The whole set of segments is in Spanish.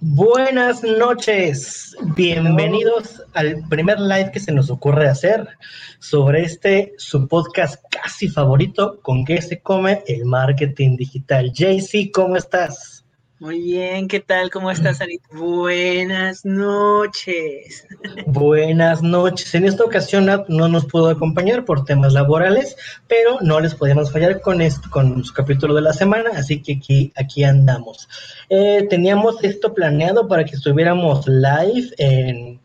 Buenas noches, bienvenidos al primer live que se nos ocurre hacer sobre este su podcast casi favorito, con qué se come el marketing digital. JC, ¿cómo estás? Muy bien, ¿qué tal? ¿Cómo estás, Anita? Buenas noches. Buenas noches. En esta ocasión no nos pudo acompañar por temas laborales, pero no les podíamos fallar con esto, con su capítulo de la semana, así que aquí, aquí andamos. Eh, teníamos esto planeado para que estuviéramos live en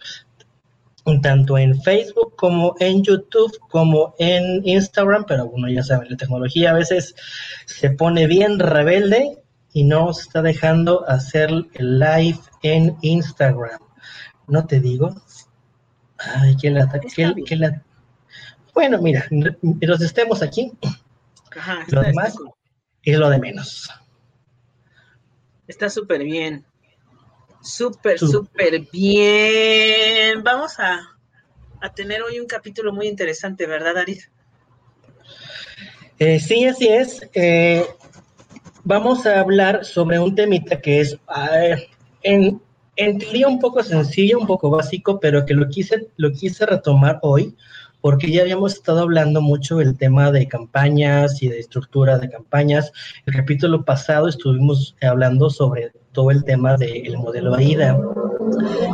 tanto en Facebook como en YouTube como en Instagram, pero bueno, ya saben, la tecnología a veces se pone bien rebelde y no se está dejando hacer el live en Instagram. ¿No te digo? Ay, qué lata, qué, la... Bueno, mira, mientras estemos aquí, lo demás es lo de menos. Está súper bien. Súper, súper bien. Vamos a, a, tener hoy un capítulo muy interesante, ¿verdad, Aris? Eh, sí, así es. Eh, vamos a hablar sobre un temita que es en, teoría un poco sencillo, un poco básico, pero que lo quise, lo quise retomar hoy porque ya habíamos estado hablando mucho del tema de campañas y de estructura de campañas. El capítulo pasado estuvimos hablando sobre todo el tema del modelo AIDA,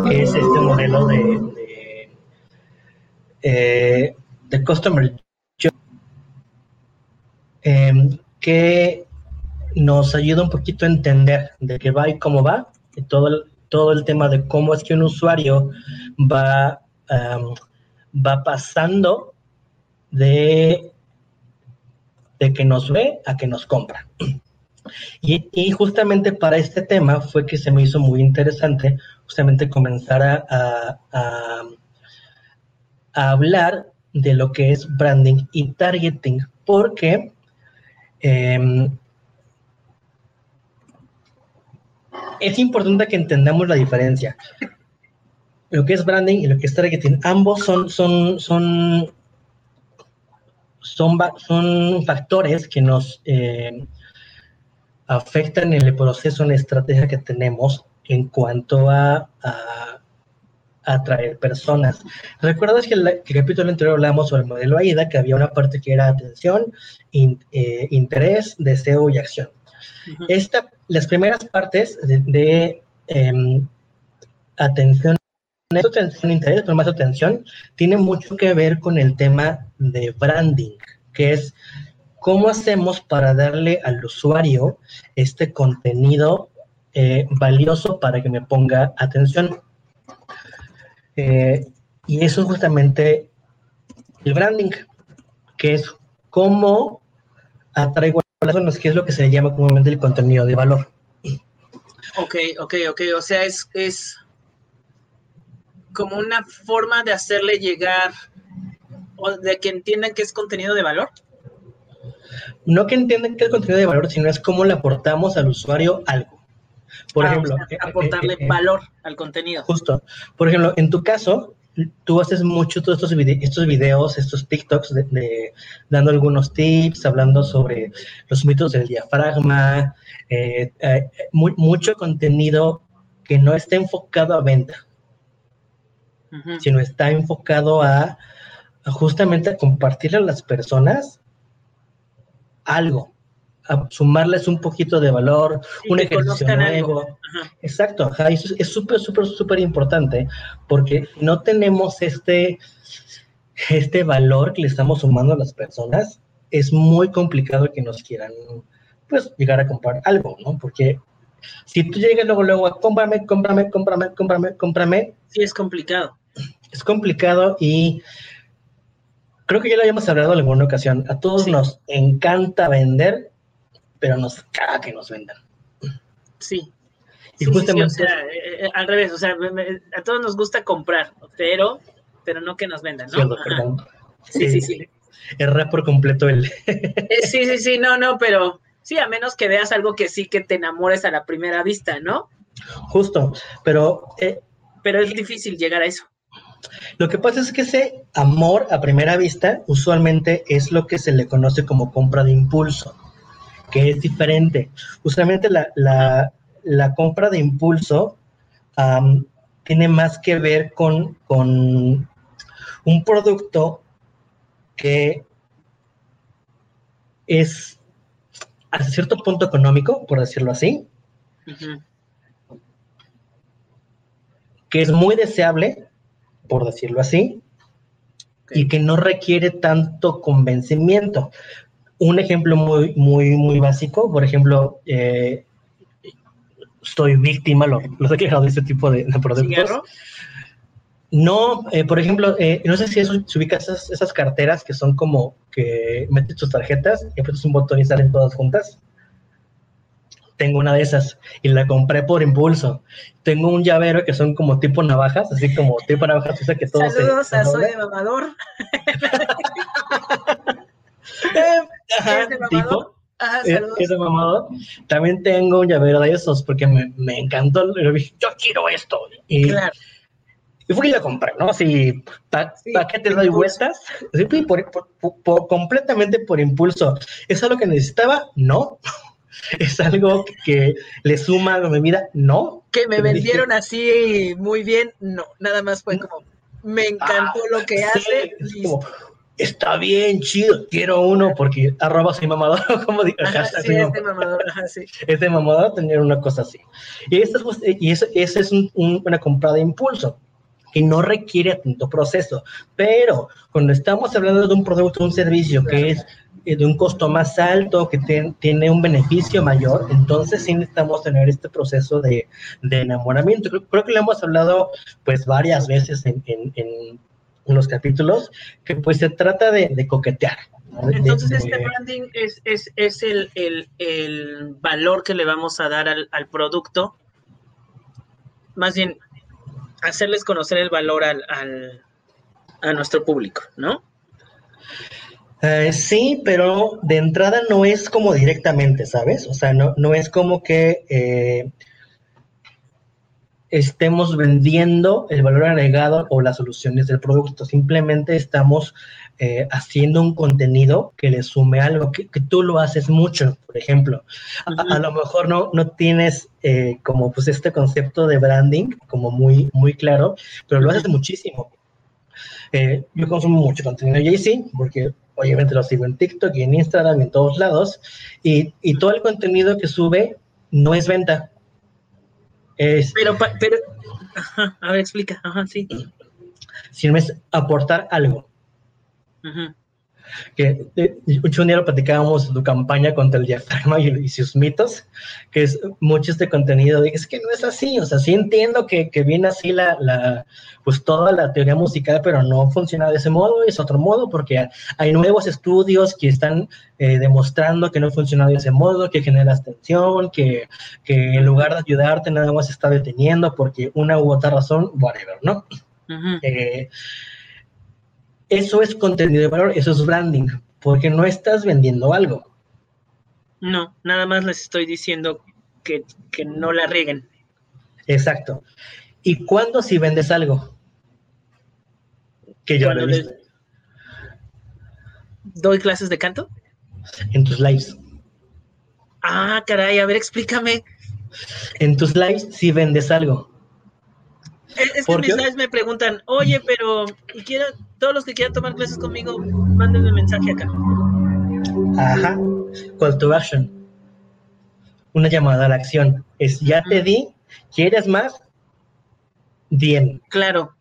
que es este modelo de, de, eh, Customer eh, que nos ayuda un poquito a entender de qué va y cómo va, y todo el, todo el tema de cómo es que un usuario va, va pasando de, de que nos ve a que nos compra. Y, justamente para este tema fue que se me hizo muy interesante justamente comenzar a, hablar de lo que es branding y targeting, porque eh, es importante que entendamos la diferencia. Lo que es branding y lo que es targeting, ambos son, son, son, son, son factores que nos eh, afectan en el proceso, en la estrategia que tenemos en cuanto a, atraer personas. ¿Recuerdas que, en el capítulo anterior hablamos sobre el modelo AIDA, que había una parte que era atención, eh, interés, deseo y acción? Esta, las primeras partes de, em, atención, atención, interés, pero más atención, tiene mucho que ver con el tema de branding, que es cómo hacemos para darle al usuario este contenido eh, valioso para que me ponga atención. Eh, y eso es justamente el branding, que es cómo atraigo personas, que es lo que se llama comúnmente el contenido de valor. Ok, ok, ok. O sea, es, es como una forma de hacerle llegar o de que entiendan que es contenido de valor. No que entiendan que es contenido de valor, sino es cómo le aportamos al usuario algo. Por ah, ejemplo, eh, aportarle eh, eh, valor al contenido. Justo. Por ejemplo, en tu caso, tú haces mucho todos estos, estos videos, estos TikToks, de, dando algunos tips, hablando sobre los mitos del diafragma, eh, eh, mucho contenido que no está enfocado a venta, sino está enfocado a, justamente a compartirle a las personas algo, a sumarles un poquito de valor, un ejercicio nuevo. Exacto, eso es súper, súper, súper importante porque no tenemos este, este valor que le estamos sumando a las personas, es muy complicado que nos quieran pues llegar a comprar algo, ¿no? Porque si tú llegas luego, luego a cómprame, cómprame, cómprame, cómprame, cómprame. Sí, es complicado. Es complicado y creo que ya lo habíamos hablado en alguna ocasión. A todos nos encanta vender, pero nos caga que nos vendan. Sí. Y justamente. Eh, eh, al revés, o sea, a todos nos gusta comprar, pero, pero no que nos vendan, ¿no? Sí, sí, sí. Erra por completo el. Eh, sí, sí, sí, no, no, pero sí, a menos que veas algo que sí que te enamores a la primera vista, ¿no? Justo, pero. pero es difícil llegar a eso. Lo que pasa es que ese amor a primera vista usualmente es lo que se le conoce como compra de impulso que es diferente. Usualmente la, la compra de impulso tiene más que ver con, con un producto que es a cierto punto económico, por decirlo así, que es muy deseable, por decirlo así, y que no requiere tanto convencimiento. Un ejemplo muy, muy, muy básico, por ejemplo, eh, soy víctima, lo, lo he de este tipo de, productos. No, eh, por ejemplo, eh, no sé si eso se ubica esas, esas, carteras que son como que metes tus tarjetas y aprietas un botón y salen todas juntas. Tengo una de esas y la compré por impulso. Tengo un llavero que son como tipo navajas, así como tipo navajas, o sea que todo Saludos a Soy de Mamador. Ajá, tipo. es, de mamador. También tengo un llavero de esos porque me, me encantó. Yo quiero esto. Y, claro y fui y la compré, ¿no? Así, ¿para qué te doy vueltas? Sí, por, completamente por impulso. ¿Es algo que necesitaba? No. ¿Es algo que le suma a mi vida? No. Que me vendieron así muy bien, no. Nada más fue como, me encantó ah, lo que hace. Está bien, chido, quiero uno porque arroba soy mamador, como digo, ajá, sí, este mamador, ajá, sí. Este mamador tener una cosa así. Y esa es, y eso, esa es una comprada de impulso que no requiere tanto proceso. Pero cuando estamos hablando de un producto un servicio que es eh, de un costo más alto, que tiene un beneficio mayor, entonces sí necesitamos tener este proceso de, enamoramiento. Creo, que lo hemos hablado pues varias veces en, los capítulos, que pues se trata de, coquetear. Entonces este branding es, es, el, valor que le vamos a dar al, al producto. Más bien, hacerles conocer el valor al, a nuestro público, ¿no? Eh, sí, pero de entrada no es como directamente, ¿sabes? O sea, no, no es como que eh, estemos vendiendo el valor agregado o las soluciones del producto, simplemente estamos eh, haciendo un contenido que le sume algo, que, tú lo haces mucho, por ejemplo. a, lo mejor no, no tienes eh, como pues este concepto de branding como muy, muy claro, pero lo haces muchísimo. Eh, yo consumo mucho contenido Jay-Z, porque obviamente lo sigo en TikTok y en Instagram y en todos lados, y, y todo el contenido que sube no es venta, pero, pero, a ver, explica, ajá, sí. Sino es aportar algo. Que eh, un día lo platicábamos tu campaña contra el diafragma y, sus mitos, que es mucho este contenido, es que no es así, o sea, sí entiendo que, que viene así la, la, pues toda la teoría musical, pero no funciona de ese modo, es otro modo, porque hay nuevos estudios que están eh, demostrando que no funciona de ese modo, que genera tensión, que, que en lugar de ayudarte nada más está deteniendo porque una u otra razón, whatever, ¿no? eh, eso es contenido de valor, eso es branding, porque no estás vendiendo algo. No, nada más les estoy diciendo que, no la rieguen. Exacto. ¿Y cuándo si vendes algo? Que yo lo ¿Doy clases de canto? En tus lives. Ah, caray, a ver, explícame. En tus lives si vendes algo. Es, que mis lives me preguntan, oye, pero y quiero, todos los que quieran tomar clases conmigo, mándenme mensaje acá. Ajá, call to action. Una llamada a la acción. Es ya te di, ¿quieres más? Bien. Claro.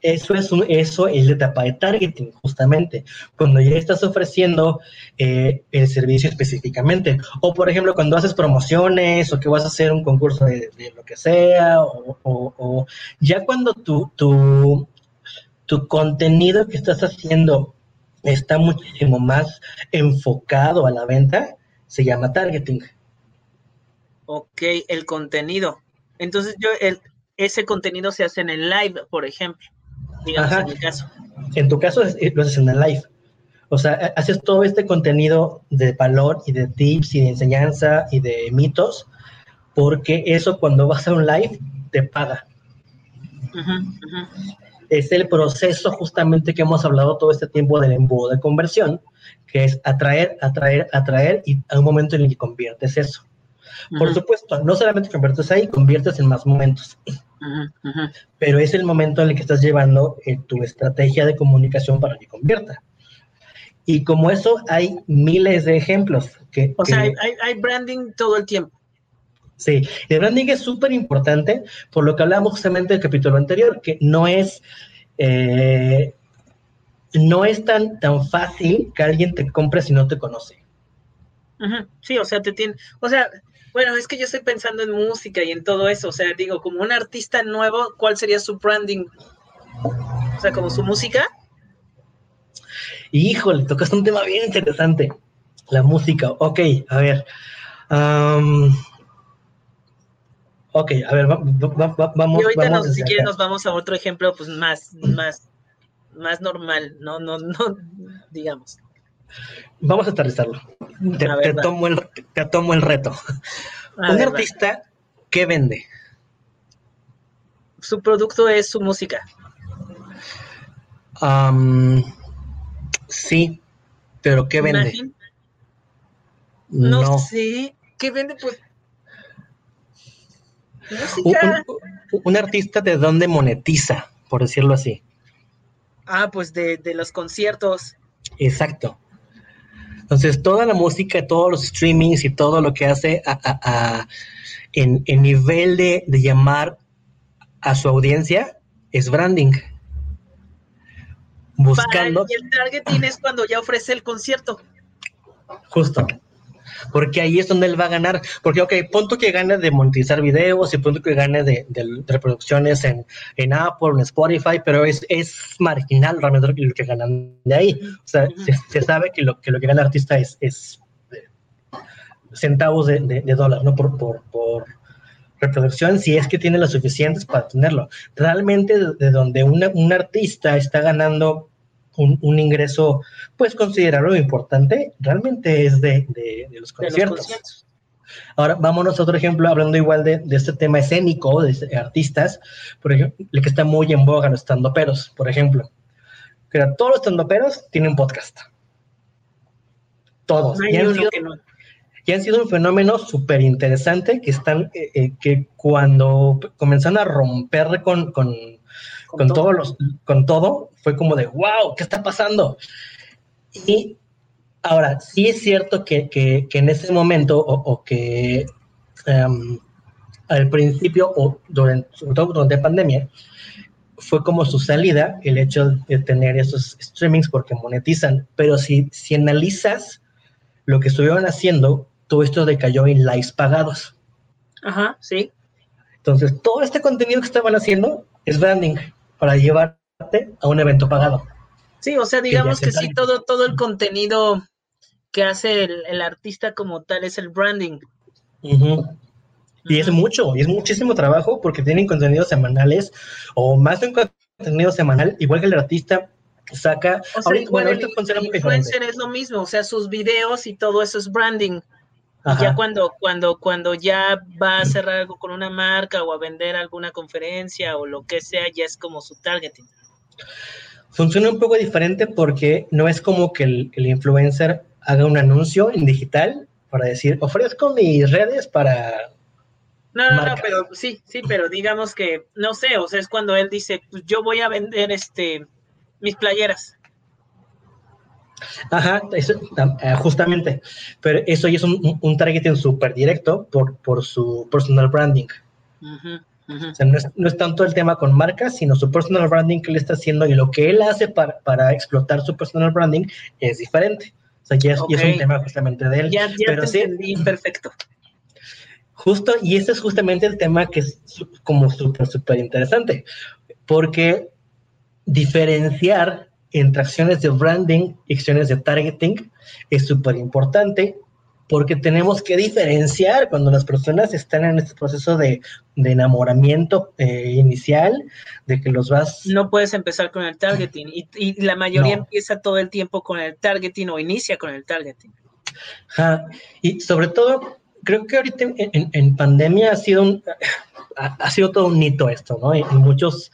Eso es un, eso es la etapa de targeting, justamente, cuando ya estás ofreciendo eh, el servicio específicamente. O por ejemplo, cuando haces promociones o que vas a hacer un concurso de, lo que sea, o, ya cuando tu, tu, tu contenido que estás haciendo está muchísimo más enfocado a la venta, se llama targeting. Ok, el contenido. Entonces yo, el, ese contenido se hace en el live, por ejemplo, digamos en mi caso. En tu caso lo haces en el live. O sea, haces todo este contenido de valor y de tips y de enseñanza y de mitos, porque eso cuando vas a un live te paga. Es el proceso justamente que hemos hablado todo este tiempo del embudo de conversión, que es atraer, atraer, atraer y a un momento en el que conviertes eso. Por supuesto, no solamente conviertes ahí, conviertes en más momentos. Pero es el momento en el que estás llevando eh, tu estrategia de comunicación para que convierta. Y como eso, hay miles de ejemplos. Que, o sea, hay, branding todo el tiempo. Sí, el branding es súper importante, por lo que hablamos justamente del capítulo anterior, que no es, eh, no es tan, tan fácil que alguien te compre si no te conoce. Sí, o sea, te tiene, o sea, bueno, es que yo estoy pensando en música y en todo eso, o sea, digo, como un artista nuevo, ¿cuál sería su branding? O sea, como su música. Híjole, tocas un tema bien interesante, la música. Ok, a ver. ok, a ver, vamos. Y ahorita si quieres nos vamos a otro ejemplo, pues más, más, más normal, no, no, no, digamos. Vamos a aterrizarlo. Te, tomo, el, te tomo el reto. Un artista, ¿qué vende? Su producto es su música. sí, pero ¿qué vende? No, sé. ¿Qué vende? Pues. Un, artista de dónde monetiza, por decirlo así. Ah, pues de, de los conciertos. Exacto. Entonces, toda la música, todos los streamings y todo lo que hace en, nivel de, llamar a su audiencia es branding. Buscando. y el targeting es cuando ya ofrece el concierto. Justo porque ahí es donde él va a ganar. Porque, ok, punto que gane de monetizar videos y punto que gane de, reproducciones en, en, Apple, en Spotify, pero es, es marginal realmente lo que ganan de ahí. O sea, se, sabe que lo, que lo que gana el artista es, es eh, centavos de, dólar, ¿no? Por, por, por, reproducción, si es que tiene las suficientes para tenerlo. Realmente de, donde un artista está ganando un, ingreso, pues considerarlo importante, realmente es de, los conciertos. Ahora, vámonos a otro ejemplo, hablando igual de, este tema escénico, de artistas, por ejemplo, el que está muy en boga, los estandoperos, por ejemplo. Que todos los estandoperos tienen podcast. Todos. y, han sido, un fenómeno súper interesante que están, eh, eh, que cuando comenzaron a romper con, con, con, todos los, con todo, fue como de, wow, ¿qué está pasando? Y ahora, sí es cierto que, que, en ese momento, o, que em, al principio, o durante, sobre todo durante la pandemia, fue como su salida el hecho de tener esos streamings porque monetizan, pero si, si analizas lo que estuvieron haciendo, todo esto decayó en likes pagados. Ajá, sí. Entonces, todo este contenido que estaban haciendo es branding para llevarte a un evento pagado. Sí, o sea, digamos que, sí, todo, todo el contenido que hace el, artista como tal es el branding. Y es mucho, y es muchísimo trabajo porque tienen contenidos semanales o más de un contenido semanal, igual que el artista saca. bueno, el, influencer es lo mismo, o sea, sus videos y todo eso es branding. Y ya cuando, cuando, cuando ya va a cerrar algo con una marca o a vender alguna conferencia o lo que sea, ya es como su targeting. Funciona un poco diferente porque no es como que el, influencer haga un anuncio en digital para decir, ofrezco mis redes para no, no, no, pero sí, sí, pero digamos que, no sé, o sea, es cuando él dice, pues yo voy a vender este mis playeras. Ajá, eh, justamente. Pero eso ya es un, un targeting súper directo por, por su personal branding. O sea, no es, no es, tanto el tema con marcas, sino su personal branding que él está haciendo y lo que él hace para, para explotar su personal branding es diferente. O sea, ya es, un tema justamente de él. Ya, ya pero sí, perfecto. Justo, y ese es justamente el tema que es como súper, súper interesante, porque diferenciar entre acciones de branding y acciones de targeting es súper importante porque tenemos que diferenciar cuando las personas están en este proceso de, enamoramiento eh, inicial, de que los vas... No puedes empezar con el targeting y, la mayoría empieza todo el tiempo con el targeting o inicia con el targeting. Y sobre todo, creo que ahorita en, pandemia ha sido, un, ha, sido todo un hito esto, ¿no? En, muchos,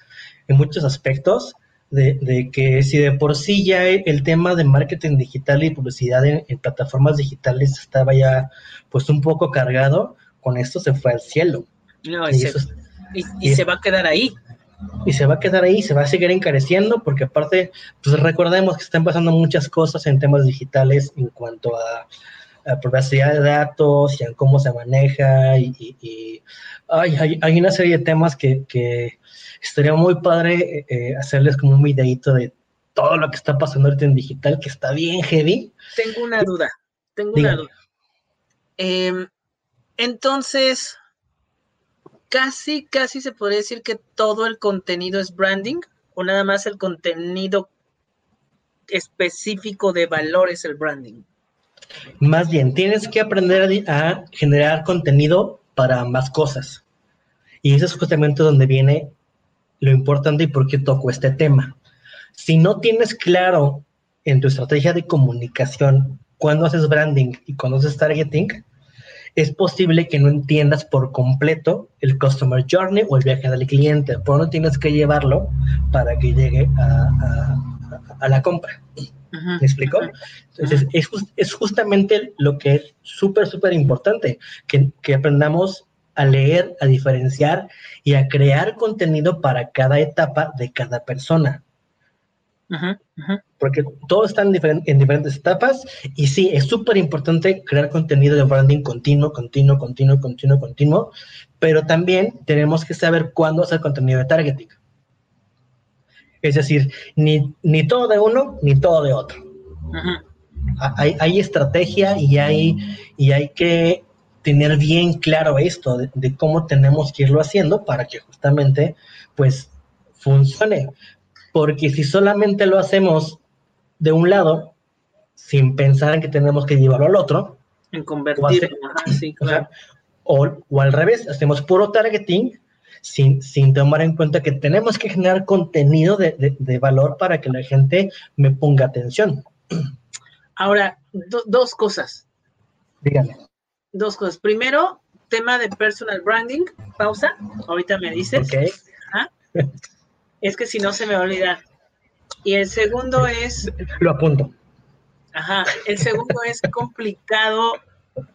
en muchos aspectos de, que si de por sí ya el tema de marketing digital y publicidad en, plataformas digitales estaba ya pues un poco cargado, con esto se fue al cielo. y, se, va a quedar ahí. Y se va a quedar ahí, se va a seguir encareciendo, porque aparte, pues recordemos que están pasando muchas cosas en temas digitales en cuanto a, privacidad de datos y en cómo se maneja. Y, hay, hay, una serie de temas que, que estaría muy padre eh, hacerles como un videito de todo lo que está pasando ahorita en digital, que está bien heavy. Tengo una duda, tengo una duda. Em, entonces, casi, casi se podría decir que todo el contenido es branding o nada más el contenido específico de valor es el branding. Más bien, tienes que aprender a, generar contenido para más cosas. Y eso es justamente donde viene lo importante y por qué toco este tema. Si no tienes claro en tu estrategia de comunicación cuando haces branding y cuando haces targeting, es posible que no entiendas por completo el customer journey o el viaje del cliente, pero no tienes que llevarlo para que llegue a, la compra. ¿Me explico? Entonces, es, justamente lo que es súper, súper importante, que, que aprendamos a leer, a diferenciar y a crear contenido para cada etapa de cada persona. Porque todos están en diferentes etapas y sí, es súper importante crear contenido de branding continuo, continuo, continuo, continuo, continuo, pero también tenemos que saber cuándo hacer contenido de targeting. Es decir, ni, ni todo de uno, ni todo de otro. hay, hay, estrategia y hay, y hay que tener bien claro esto de, de, cómo tenemos que irlo haciendo para que justamente pues funcione porque si solamente lo hacemos de un lado, sin pensar en que tenemos que llevarlo al otro, en convertir, o, o, al revés, hacemos puro targeting sin, sin tomar en cuenta que tenemos que generar contenido de, de, valor para que la gente me ponga atención. Ahora, dos cosas. Dígame. Dos cosas. Primero, tema de personal branding. Pausa. Ahorita me dices. Ok. Es que si no se me va a olvidar. Y el segundo es... Lo apunto. Ajá, el segundo es complicado.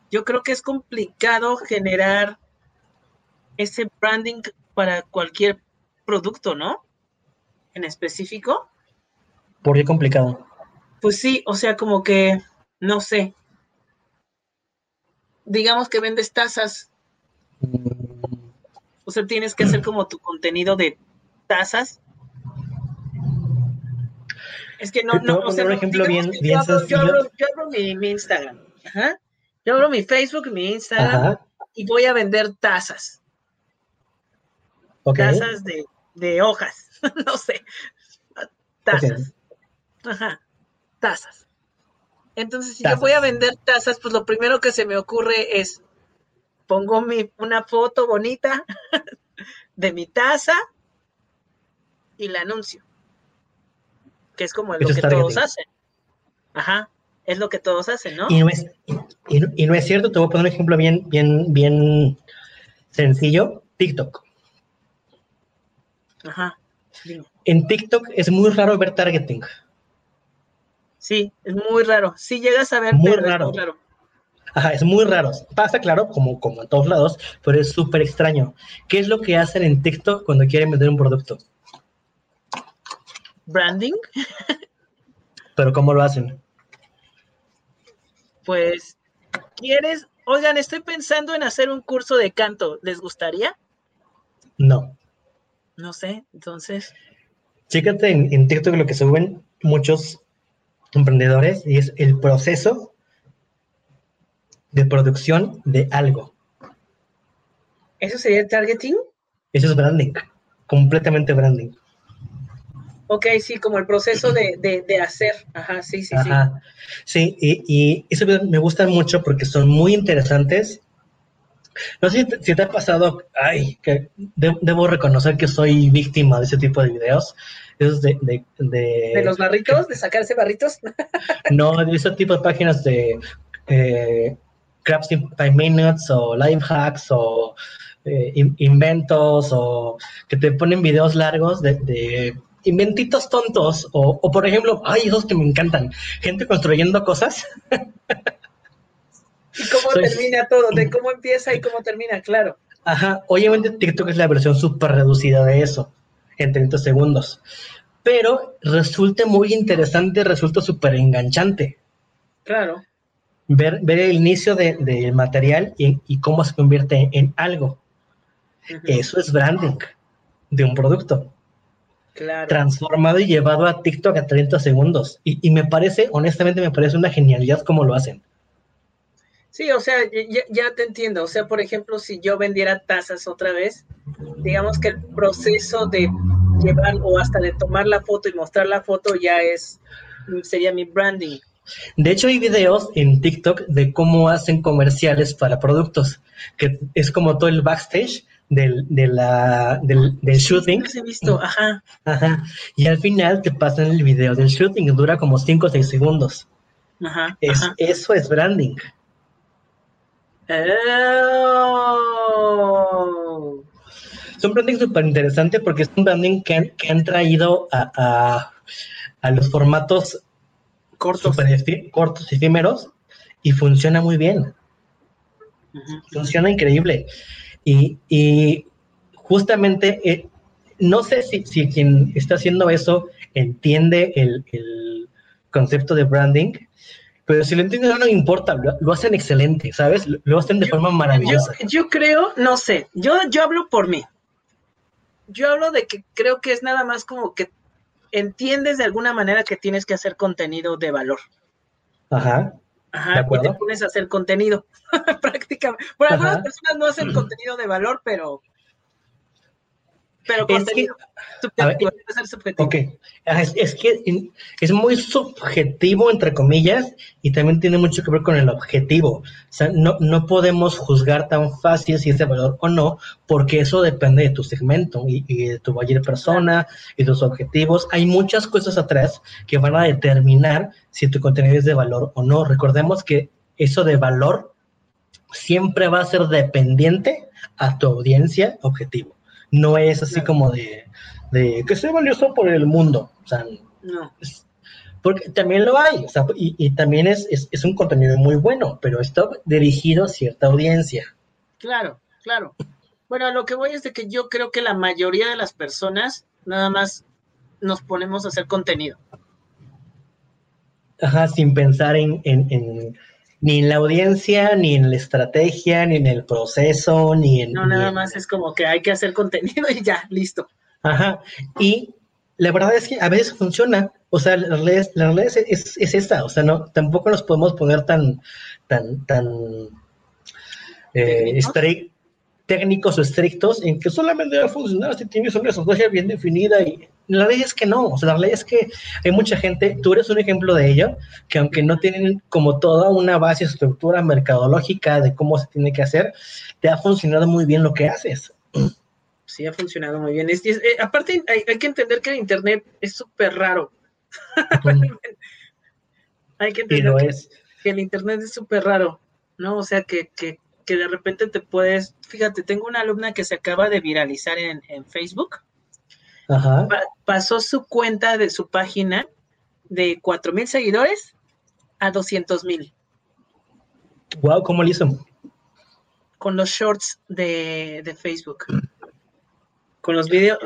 Yo creo que es complicado generar ese branding para cualquier producto, ¿no? En específico. ¿Por qué complicado? Pues sí, o sea, como que, no sé. Digamos que vendes tazas. O sea, tienes que hacer como tu contenido de tazas. Es que no, no, o sea, un ejemplo bien, bien yo, sencillo. Yo abro, mi, Instagram, Yo abro mi Facebook, mi Instagram y voy a vender tazas. Tazas de, de hojas, no sé. Tazas. Ajá, tazas. Entonces, si yo voy a vender tazas, pues lo primero que se me ocurre es pongo mi, una foto bonita de mi taza y la anuncio. Que es como lo que todos hacen. Ajá, es lo que todos hacen, ¿no? Y no es, y, no es cierto, te voy a poner un ejemplo bien, bien, bien sencillo, TikTok. Ajá. En TikTok es muy raro ver targeting. Sí, es muy raro. Sí llegas a ver, muy raro. Es muy raro. Ajá, es muy raro. Pasa, claro, como, como en todos lados, pero es súper extraño. ¿Qué es lo que hacen en TikTok cuando quieren vender un producto? branding. ¿Pero cómo lo hacen? Pues, ¿quieres? Oigan, estoy pensando en hacer un curso de canto. ¿Les gustaría? No. No sé, entonces. Chécate en, en TikTok lo que suben muchos emprendedores y es el proceso de producción de algo. ¿Eso sería targeting? Eso es branding, completamente branding. Ok, sí, como el proceso de, de, hacer. Ajá, sí, sí, Ajá. sí. Sí, y, eso me gusta mucho porque son muy interesantes. No sé si te, ha pasado, ay, que debo reconocer que soy víctima de ese tipo de videos. Esos de, de, de, los barritos? ¿De sacarse barritos? no, de ese tipo de páginas de eh, Crafts in Five Minutes o Life Hacks o eh, inventos o que te ponen videos largos de inventitos tontos, o, por ejemplo, ay, esos que me encantan, gente construyendo cosas. y cómo termina todo, de cómo empieza y cómo termina, claro. Ajá, obviamente TikTok es la versión súper reducida de eso, en 30 segundos. Pero resulta muy interesante, resulta súper enganchante. Claro. Ver, ver el inicio del material y, cómo se convierte en algo. Eso es branding de un producto. Claro. Transformado y llevado a TikTok a 30 segundos. Y, y me parece, honestamente, me parece una genialidad cómo lo hacen. Sí, o sea, ya, te entiendo. O sea, por ejemplo, si yo vendiera tazas otra vez, digamos que el proceso de llevar o hasta de tomar la foto y mostrar la foto ya es, sería mi branding. De hecho, hay videos en TikTok de cómo hacen comerciales para productos, que es como todo el backstage del, de la, del, shooting. he visto, ajá. Ajá. Y al final te pasan el video del shooting, dura como 5 o 6 segundos. Ajá, Eso es branding. Oh. Es un branding súper interesante porque es un branding que han, traído a, los formatos cortos, cortos, efímeros, y funciona muy bien. Funciona increíble. Y, justamente, eh, no sé si, quien está haciendo eso entiende el, el concepto de branding, pero si lo entienden no, importa, lo, hacen excelente, ¿sabes? Lo, hacen de forma maravillosa. Yo, creo, no sé, yo, yo hablo por mí. Yo hablo de que creo que es nada más como que entiendes de alguna manera que tienes que hacer contenido de valor. Ajá. Ajá, y te pones a hacer contenido, prácticamente. Bueno, algunas personas no hacen contenido de valor, pero pero es que, Es, que es muy subjetivo, entre comillas, y también tiene mucho que ver con el objetivo. O sea, no, no podemos juzgar tan fácil si es de valor o no, porque eso depende de tu segmento y, de tu buyer persona y tus objetivos. Hay muchas cosas atrás que van a determinar si tu contenido es de valor o no. Recordemos que eso de valor siempre va a ser dependiente a tu audiencia objetivo. No es así como de, que sea valioso por el mundo. O sea, no. porque también lo hay, o sea, y, también es, es, un contenido muy bueno, pero está dirigido a cierta audiencia. Claro, claro. Bueno, a lo que voy es de que yo creo que la mayoría de las personas nada más nos ponemos a hacer contenido. Ajá, sin pensar en ni en la audiencia, ni en la estrategia, ni en el proceso, ni en... No, nada más es como que hay que hacer contenido y ya, listo. Ajá, y la verdad es que a veces funciona, o sea, la realidad, la es, es, esta, o sea, no, tampoco nos podemos poner tan, tan, tan eh, técnicos o estrictos en que solamente va a funcionar si tienes una estrategia bien definida y la ley es que no, o sea, la ley es que hay mucha gente, tú eres un ejemplo de ello, que aunque no tienen como toda una base, estructura mercadológica de cómo se tiene que hacer, te ha funcionado muy bien lo que haces. Sí, ha funcionado muy bien. Es, eh, aparte, hay, que entender que el Internet es súper raro. hay que entender que, el Internet es súper raro, ¿no? O sea, que, que, que, de repente te puedes... Fíjate, tengo una alumna que se acaba de viralizar en, en Facebook pasó su cuenta de su página de 4 mil seguidores a 200 mil. Wow, ¿cómo lo hizo? Con los shorts de, Facebook. Con los videos,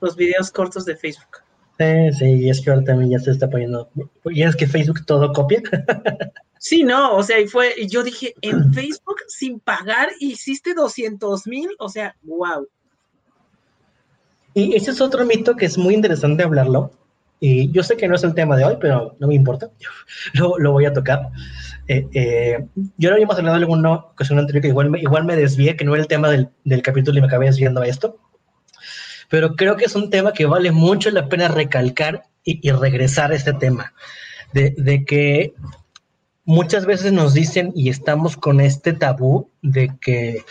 los videos cortos de Facebook. Sí, sí, es que ahora también ya se está poniendo. Y es que Facebook todo copia. sí, no, o sea, y fue, y yo dije, en Facebook sin pagar hiciste 200 mil, o sea, wow. Y ese es otro mito que es muy interesante hablarlo. Y yo sé que no es el tema de hoy, pero no me importa. lo, lo voy a tocar. Eh, eh, yo lo habíamos hablado en alguna ocasión anterior que igual me, igual me desvié, que no era el tema del, del capítulo y me acabé desviando a esto. Pero creo que es un tema que vale mucho la pena recalcar y, y regresar a este tema. De, de, que muchas veces nos dicen y estamos con este tabú de que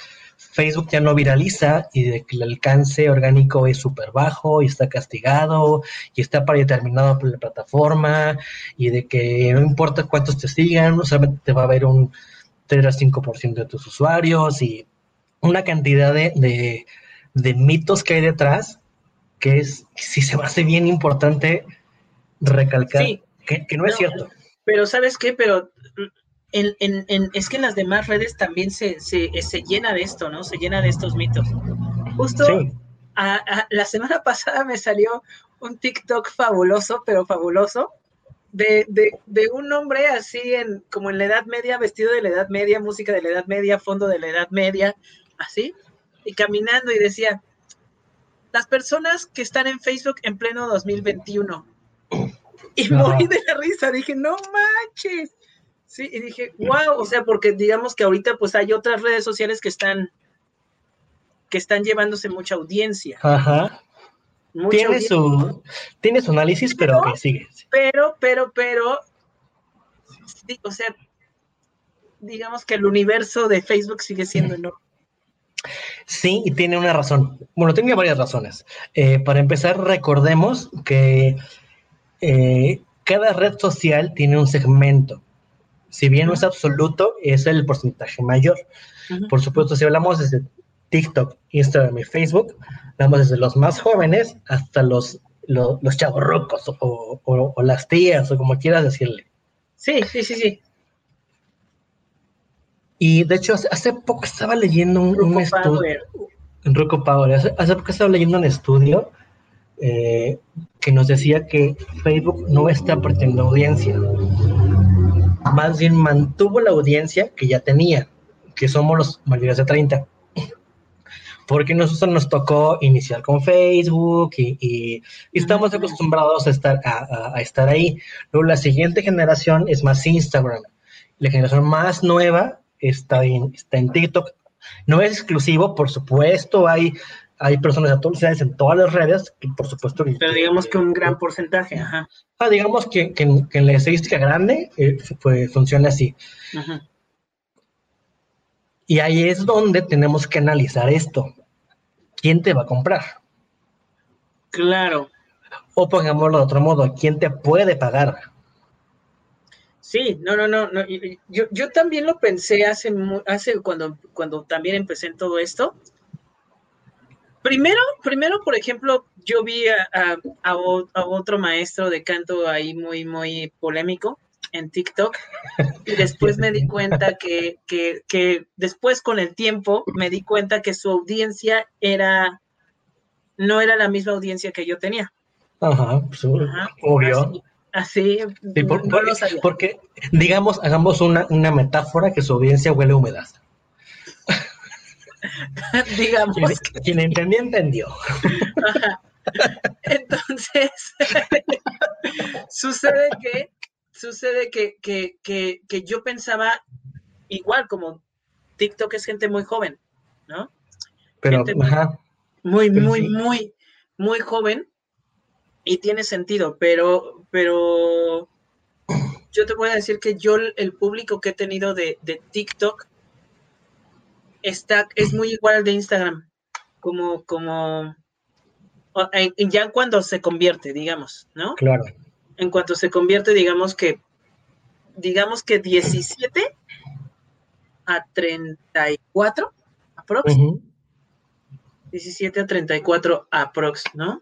Facebook ya no viraliza y de que el alcance orgánico es súper bajo y está castigado y está predeterminado por la plataforma y de que no importa cuántos te sigan, solamente te va a ver un 3 a 5% de tus usuarios y una cantidad de, mitos que hay detrás que es, si se me hace bien importante recalcar que, no es cierto. Pero ¿sabes qué? Pero en, en, es que en las demás redes también se, se, se, llena de esto, ¿no? Se llena de estos mitos. Justo la semana pasada me salió un TikTok fabuloso, pero fabuloso, de, de, de, un hombre así en como en la Edad Media, vestido de la Edad Media, música de la Edad Media, fondo de la Edad Media, así, y caminando y decía, las personas que están en Facebook en pleno 2021. Y morí de la risa, dije, no manches. Sí, y dije, wow, o sea, porque digamos que ahorita pues hay otras redes sociales que están que están llevándose mucha audiencia. Ajá. tiene su tiene su análisis, pero, que sigue. Pero, pero, pero, o sea, digamos que el universo de Facebook sigue siendo enorme. Sí, y tiene una razón. Bueno, tiene varias razones. Eh, para empezar, recordemos que eh, cada red social tiene un segmento. Si bien no es absoluto, es el porcentaje mayor. Por supuesto, si hablamos desde TikTok, Instagram y Facebook, hablamos desde los más jóvenes hasta los, los, los o, las tías o como quieras decirle. Sí, sí, sí, sí. Y de hecho, hace, poco estaba leyendo un, estudio. En Power. Hace, poco estaba leyendo un estudio eh, que nos decía que Facebook no está perdiendo audiencia. Más bien mantuvo la audiencia que ya tenía, que somos los mayores de 30. Porque nosotros nos tocó iniciar con Facebook y, estamos acostumbrados a estar, a, estar ahí. Luego la siguiente generación es más Instagram. La generación más nueva está en, está en TikTok. No es exclusivo, por supuesto, hay, hay personas adultas en todas las redes, por supuesto. Pero digamos que un gran porcentaje, ajá. Ah, digamos que, que, en la estadística grande eh, pues, funciona así. Y ahí es donde tenemos que analizar esto. ¿Quién te va a comprar? Claro. O pongámoslo de otro modo, ¿quién te puede pagar? Sí, no, no, no, no. Yo, yo también lo pensé hace, hace cuando, cuando también empecé en todo esto. Primero, primero, por ejemplo, yo vi a, otro maestro de canto ahí muy, muy polémico en TikTok y después me di cuenta que, que, que después con el tiempo me di cuenta que su audiencia era, no era la misma audiencia que yo tenía. Ajá, pues, obvio. Así, porque, digamos, hagamos una, metáfora que su audiencia huele a humedad. digamos. Quien, entendió, entendió. Entonces, sucede que, sucede que, que, yo pensaba igual como TikTok es gente muy joven, ¿no? Pero, muy, muy, muy, muy joven y tiene sentido, pero, pero yo te voy a decir que yo el público que he tenido de, TikTok está, es muy igual al de Instagram, como, como, ya cuando se convierte, digamos, ¿no? Claro. En cuanto se convierte, digamos que, digamos que 17 a 34 aprox. 17 a 34 aprox, ¿no?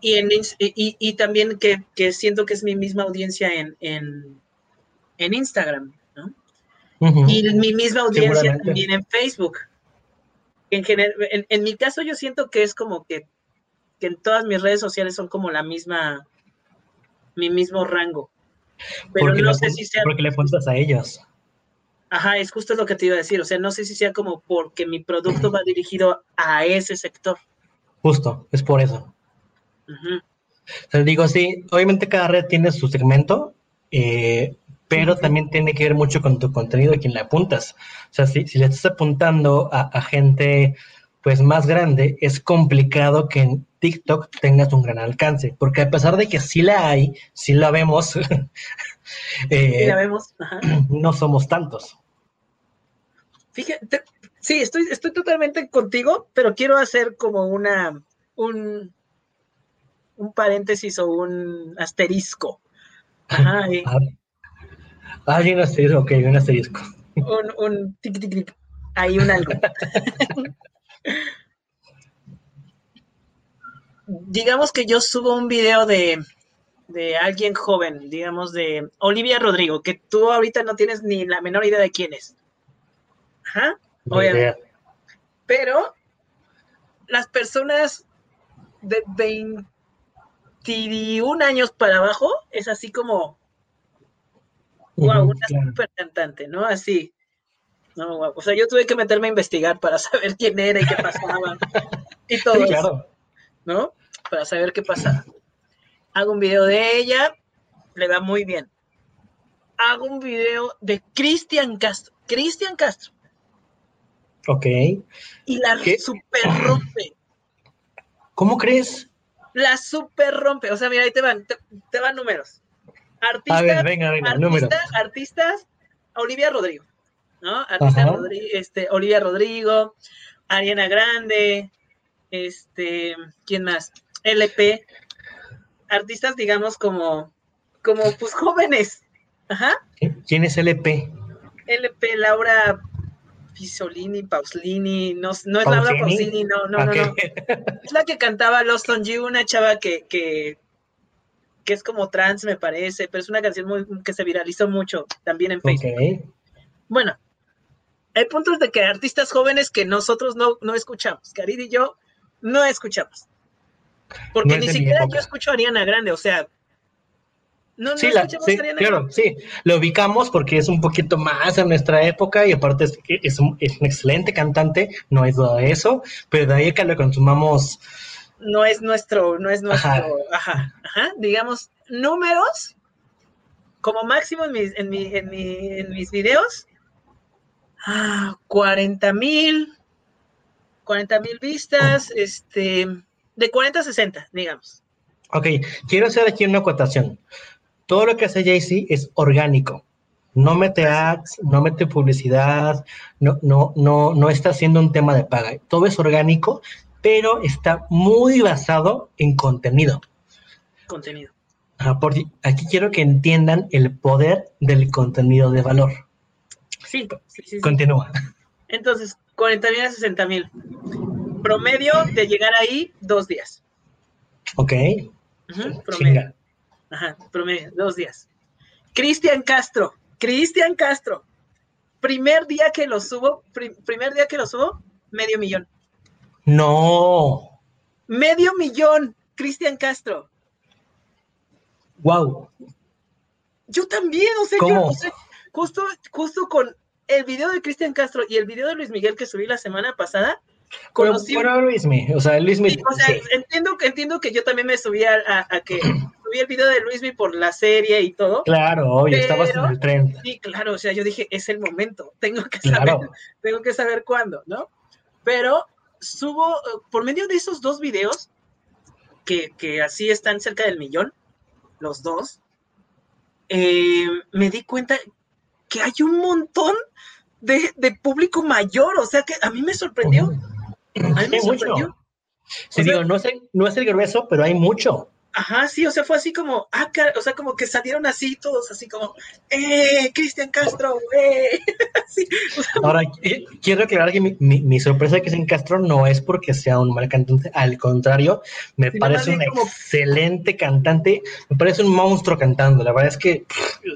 y, en, y, y también que, que, siento que es mi misma audiencia en, en, en Instagram, Y mi misma audiencia también en Facebook. En, general, en, mi caso yo siento que es como que, que, en todas mis redes sociales son como la misma, mi mismo rango. Pero porque no sé si sea... Porque le apuntas a ellos. Ajá, es justo lo que te iba a decir. O sea, no sé si sea como porque mi producto va dirigido a ese sector. Justo, es por eso digo, sí, obviamente cada red tiene su segmento, eh, pero también tiene que ver mucho con tu contenido y quien le apuntas. O sea, si, le estás apuntando a, gente pues más grande, es complicado que en TikTok tengas un gran alcance, porque a pesar de que sí la hay, sí la vemos, eh, la vemos. no somos tantos. Fíjate, sí, estoy, estoy totalmente contigo, pero quiero hacer como una, un, un paréntesis o un asterisco. Ajá, ah, hay un asterisco, ok, un asterisco. Un, un tic, tic, tic. Hay un algo. Digamos que yo subo un video de de alguien joven, digamos de Olivia Rodrigo, que tú ahorita no tienes ni la menor idea de quién es. Ajá, obviamente. Pero las personas de 21 años para abajo es así como, wow, una super cantante, ¿no? Así. No, wow. O sea, yo tuve que meterme a investigar para saber quién era y qué pasaba. y todo claro. ¿no? Para saber qué pasaba hago un video de ella, le va muy bien. Hago un video de Cristian Castro. Cristian Castro. Ok. Y la super rompe. ¿Cómo crees? La super rompe. O sea, mira, ahí te van, te, van números. Artistas, A ver, venga, venga, artistas, artistas, Olivia Rodrigo, ¿no? Artista Rodrigo, este, Olivia Rodrigo, Ariana Grande, este, ¿quién más? LP, artistas, digamos, como, como pues jóvenes. Ajá. ¿Quién es LP? LP, Laura Pisolini, Pauslini, no, no es Laura Pausini, no, no, no, no. Es la que cantaba Lost on You, una chava que, que, que, es como trans, me parece, pero es una canción muy, que se viralizó mucho también en Facebook. Bueno, hay puntos de que artistas jóvenes que nosotros no, no escuchamos, que Arid y yo no escuchamos. Porque ni siquiera yo escucho a Ariana Grande, o sea, no, no sí, escuchamos a Ariana claro, sí, lo ubicamos porque es un poquito más en nuestra época y aparte es, es, un, es un excelente cantante, no es todo eso, pero de ahí que lo consumamos. No es nuestro, no es nuestro, ajá, ajá, digamos, números, como máximo en mis, en mi, en mi, en mis videos, ah, 40 mil, 40 mil vistas, este de 40 a 60, digamos. Ok, quiero hacer aquí una acotación. Todo lo que hace Jay-Z es orgánico. No mete ads, no mete publicidad, no, no, no, no está haciendo un tema de paga. Todo es orgánico, pero está muy basado en contenido. Contenido. aquí quiero que entiendan el poder del contenido de valor. Sí, sí, sí. Continúa. Entonces, 40 mil a 60 mil promedio de llegar ahí, dos días. Ok. promedio. Ajá, promedio, dos días. Cristian Castro, Cristian Castro. Primer día que lo subo, primer día que lo subo, medio millón. No. Medio millón, Cristian Castro. Wow. Yo también, o sea, yo justo, justo con el video de Cristian Castro y el video de Luis Miguel que subí la semana pasada, Conocí... Pero, Luismi, o sea, Luismi... o sea, entiendo, entiendo que yo también me subí a, a, que subí el video de Luismi por la serie y todo. Claro, hoy estabas en el tren. Sí, claro, o sea, yo dije, es el momento, tengo que saber, tengo que saber cuándo, ¿no? Pero subo, por medio de esos dos videos, que, que así están cerca del millón, los dos, eh, me di cuenta que hay un montón de, de, público mayor, o sea que a mí me sorprendió. Hay mucho. Sí, digo, no es, el, no es el grueso, pero hay mucho. Ajá, sí, o sea, fue así como, ah, o sea, como que salieron así todos, así como, ¡eh, Cristian Castro, eh! Ahora, quiero aclarar que mi, mi, sorpresa de Cristian Castro no es porque sea un mal cantante, al contrario, me parece un excelente cantante, me parece un monstruo cantando, la verdad es que,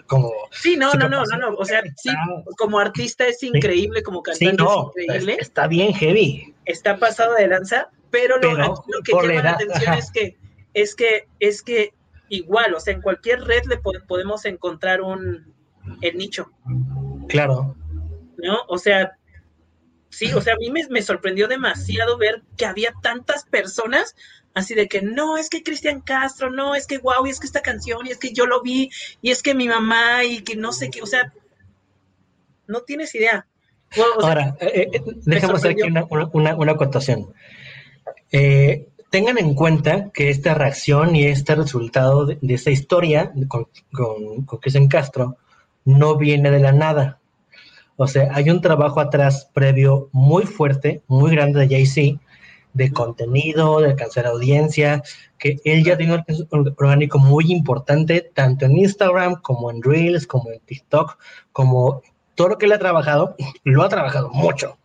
como... Sí, no, no, no, no, no, o sea, sí, como artista es increíble, como cantante es increíble. Está bien heavy. Está pasado de lanza, pero lo, lo que llama la atención es que es que, es que igual, o sea, en cualquier red le podemos encontrar un, el nicho. Claro. ¿No? O sea, sí, o sea, a mí me, sorprendió demasiado ver que había tantas personas así de que no, es que Cristian Castro, no, es que wow, y es que esta canción, y es que yo lo vi, y es que mi mamá, y que no sé qué, o sea, no tienes idea. Ahora, eh, eh, déjame hacer aquí una, una, una acotación. Eh, tengan en cuenta que esta reacción y este resultado de, esta historia con, con, con Cristian Castro no viene de la nada. O sea, hay un trabajo atrás previo muy fuerte, muy grande de Jay-Z, de contenido, de alcanzar audiencia, que él ya tiene un orgánico muy importante, tanto en Instagram como en Reels, como en TikTok, como todo lo que él ha trabajado, lo ha trabajado mucho.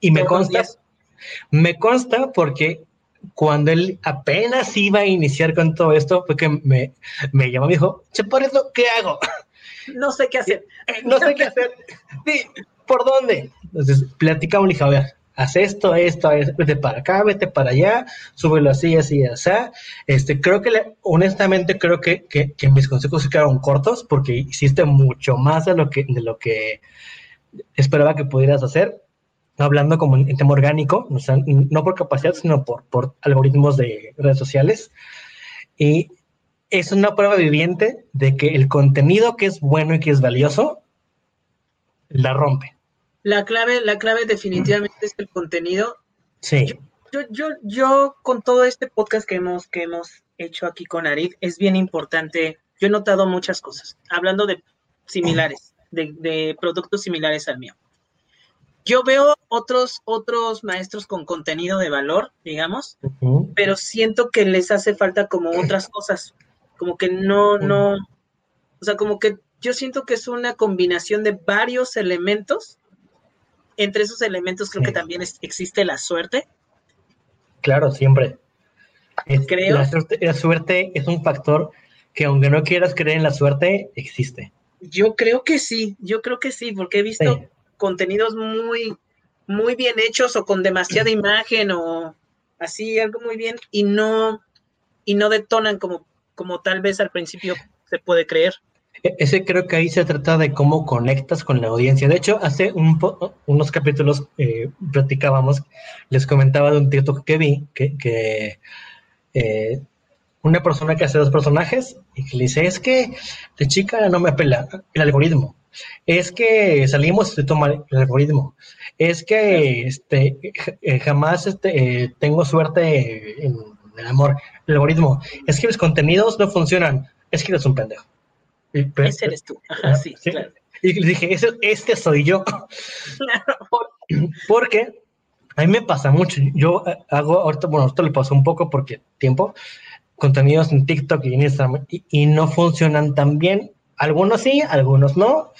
Y me consta, me consta porque cuando él apenas iba a iniciar con todo esto, fue que me, me llamó y me dijo, Chaparrito, ¿qué hago? No sé qué hacer. no sé qué hacer. ¿Por dónde? Entonces, platicamos y dije, a ver, haz esto, esto, vete para acá, vete para allá, súbelo así, así, así. Este, creo que, honestamente, creo que, que, mis consejos se quedaron cortos porque hiciste mucho más de lo que, de lo que esperaba que pudieras hacer, hablando como en, tema orgánico, no por capacidad, sino por, por algoritmos de redes sociales. Y es una prueba viviente de que el contenido que es bueno y que es valioso, la rompe. La clave, la clave definitivamente es el contenido. Sí. Yo, yo, yo, con todo este podcast que hemos, que hemos hecho aquí con Arid, es bien importante. Yo he notado muchas cosas, hablando de similares, de, productos similares al mío. Yo veo otros, otros maestros con contenido de valor, digamos, pero siento que les hace falta como otras cosas, como que no, no, o sea, como que yo siento que es una combinación de varios elementos entre esos elementos creo que también existe la suerte. Claro, siempre. creo. La suerte, es un factor que aunque no quieras creer en la suerte, existe. Yo creo que sí, yo creo que sí, porque he visto contenidos muy, muy bien hechos o con demasiada imagen o así, algo muy bien, y no, y no detonan como, como tal vez al principio se puede creer. E-, ese creo que ahí se trata de cómo conectas con la audiencia. De hecho, hace un unos capítulos eh, platicábamos, les comentaba de un TikTok que vi, que, eh, una persona que hace dos personajes y que le dice, es que de chica no me apela el algoritmo. Es que salimos y toma el algoritmo. Es que este, eh, jamás este, tengo suerte en el amor, el algoritmo. Es que los contenidos no funcionan. Es que eres un pendejo. Ese eres tú. sí, Claro. Y le dije, este soy yo. Porque a mí me pasa mucho. Yo eh, hago, ahorita, bueno, esto le pasó un poco porque tiempo, contenidos en TikTok y en Instagram y, no funcionan tan bien. Algunos sí, algunos no,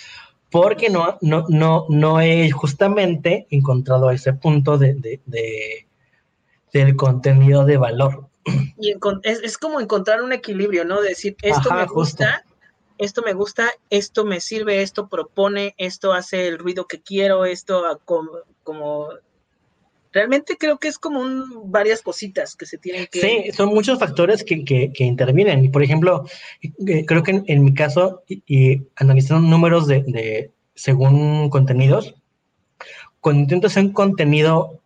porque no, no, no, no he justamente encontrado ese punto de, de, del contenido de valor. Y es, es, como encontrar un equilibrio, ¿no? decir, esto me gusta, esto me gusta, esto me sirve, esto propone, esto hace el ruido que quiero, esto como, realmente creo que es como un, varias cositas que se tienen que... Sí, son muchos factores que, que, que intervienen. Por ejemplo, eh, creo que en, mi caso, y, analizando números de, de, según contenidos, cuando intento hacer un contenido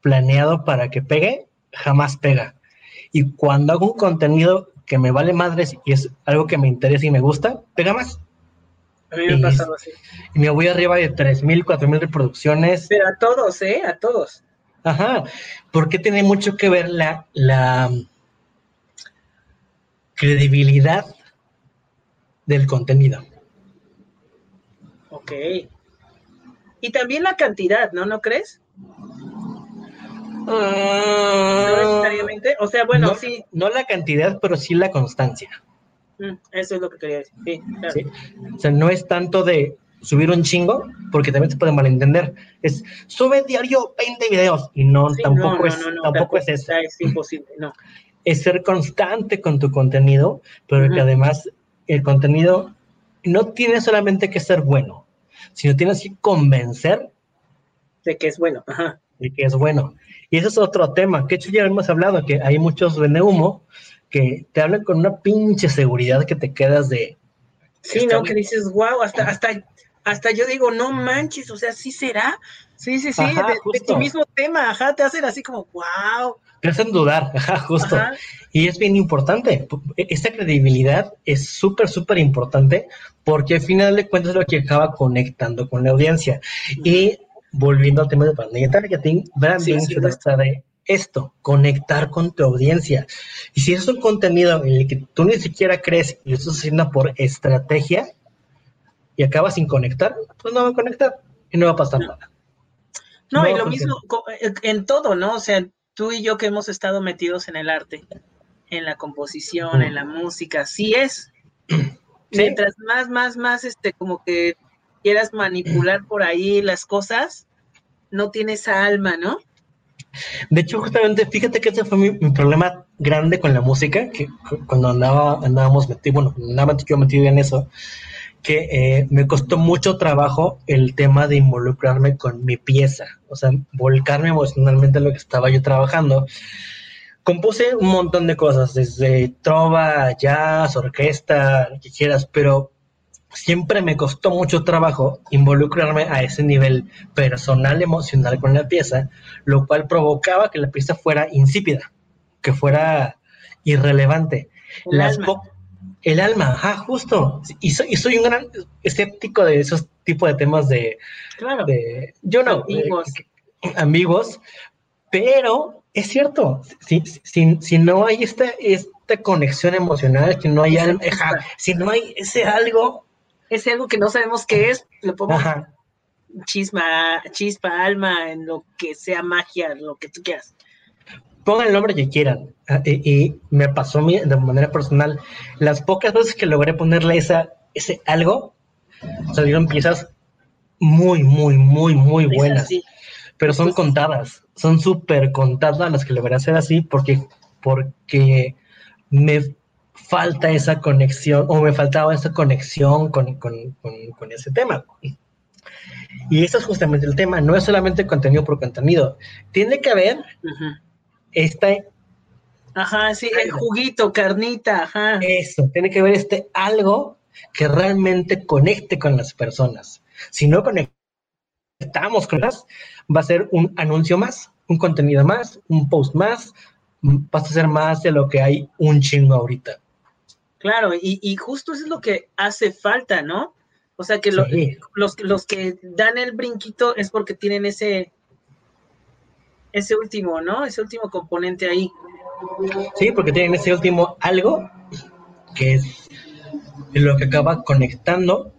planeado para que pegue, jamás pega. Y cuando hago un contenido que me vale madres y es algo que me interesa y me gusta, pega más. A mí me ha pasado así. Y me voy arriba de 3.000, 4.000 reproducciones. Pero a todos, ¿eh? A todos. Ajá, porque tiene mucho que ver la, la credibilidad del contenido. Ok. Y también la cantidad, ¿no? ¿No crees? no necesariamente. O sea, bueno, sí. No la cantidad, pero sí la constancia. Mm, eso es lo que quería decir. Sí, claro. O sea, no es tanto de subir un chingo, porque también se puede malentender. Es sube diario 20 videos y no, tampoco, es, tampoco, es eso. Es imposible, no. Es ser constante con tu contenido, pero que además el contenido no tiene solamente que ser bueno, sino tienes que convencer de que es bueno. Ajá. De que es bueno. Y ese es otro tema, que hecho ya hemos hablado, que hay muchos vende humo que te hablan con una pinche seguridad que te quedas de... Sí, ¿no? Que dices, wow, hasta, hasta, hasta yo digo, no manches, o sea, sí será. Sí, sí, sí, de, tu mismo tema, ajá, te hacen así como, wow. Te hacen dudar, ajá, justo. Y es bien importante. Esta credibilidad es súper, súper importante porque al final de cuentas es lo que acaba conectando con la audiencia. Y volviendo al tema de branding targeting, branding se trata de esto, conectar con tu audiencia. Y si es un contenido en el que tú ni siquiera crees y lo estás haciendo por estrategia y acabas sin conectar, pues no va a conectar y no va a pasar nada. No, y lo mismo eh, en todo, ¿no? O sea, tú y yo que hemos estado metidos en el arte, en la composición, en la música, sí es. Mientras más, más, más, este, como que quieras manipular por ahí las cosas, no tiene esa alma, ¿no? De hecho, justamente, fíjate que ese fue mi, problema grande con la música, que cuando andaba, andábamos metido, bueno, andaba yo metido en eso, que eh, me costó mucho trabajo el tema de involucrarme con mi pieza, o sea, volcarme emocionalmente en lo que estaba yo trabajando. Compuse un montón de cosas, desde trova, jazz, orquesta, lo que quieras, pero siempre me costó mucho trabajo involucrarme a ese nivel personal, emocional con la pieza, lo cual provocaba que la pieza fuera insípida, que fuera irrelevante. El alma. El alma, ajá, justo. Y soy, soy un gran escéptico de esos tipos de temas de... Claro. yo no. Amigos. pero es cierto, si, si, no hay esta, esta conexión emocional, que no hay alma, si no hay ese algo, es algo que no sabemos qué es, lo pongo chisma, chispa, alma, en lo que sea magia, lo que tú quieras. Pongan el nombre que quieran. Ah, y, me pasó de manera personal, las pocas veces que logré ponerle esa, ese algo, salieron piezas muy, muy, muy, muy buenas. Pero son contadas, son súper contadas las que logré hacer así porque, porque me falta esa conexión o me faltaba esa conexión con, ese tema. Y eso es justamente el tema, no es solamente contenido por contenido, tiene que haber este... Ajá, sí, el juguito, carnita, ajá. Eso, tiene que haber este algo que realmente conecte con las personas. Si no conectamos con las, va a ser un anuncio más, un contenido más, un post más, vas a ser más de lo que hay un chingo ahorita. Claro, y, justo eso es lo que hace falta, ¿no? O sea, que los, los que dan el brinquito es porque tienen ese, ese último, ¿no? Ese último componente ahí. Sí, porque tienen ese último algo que es lo que acaba conectando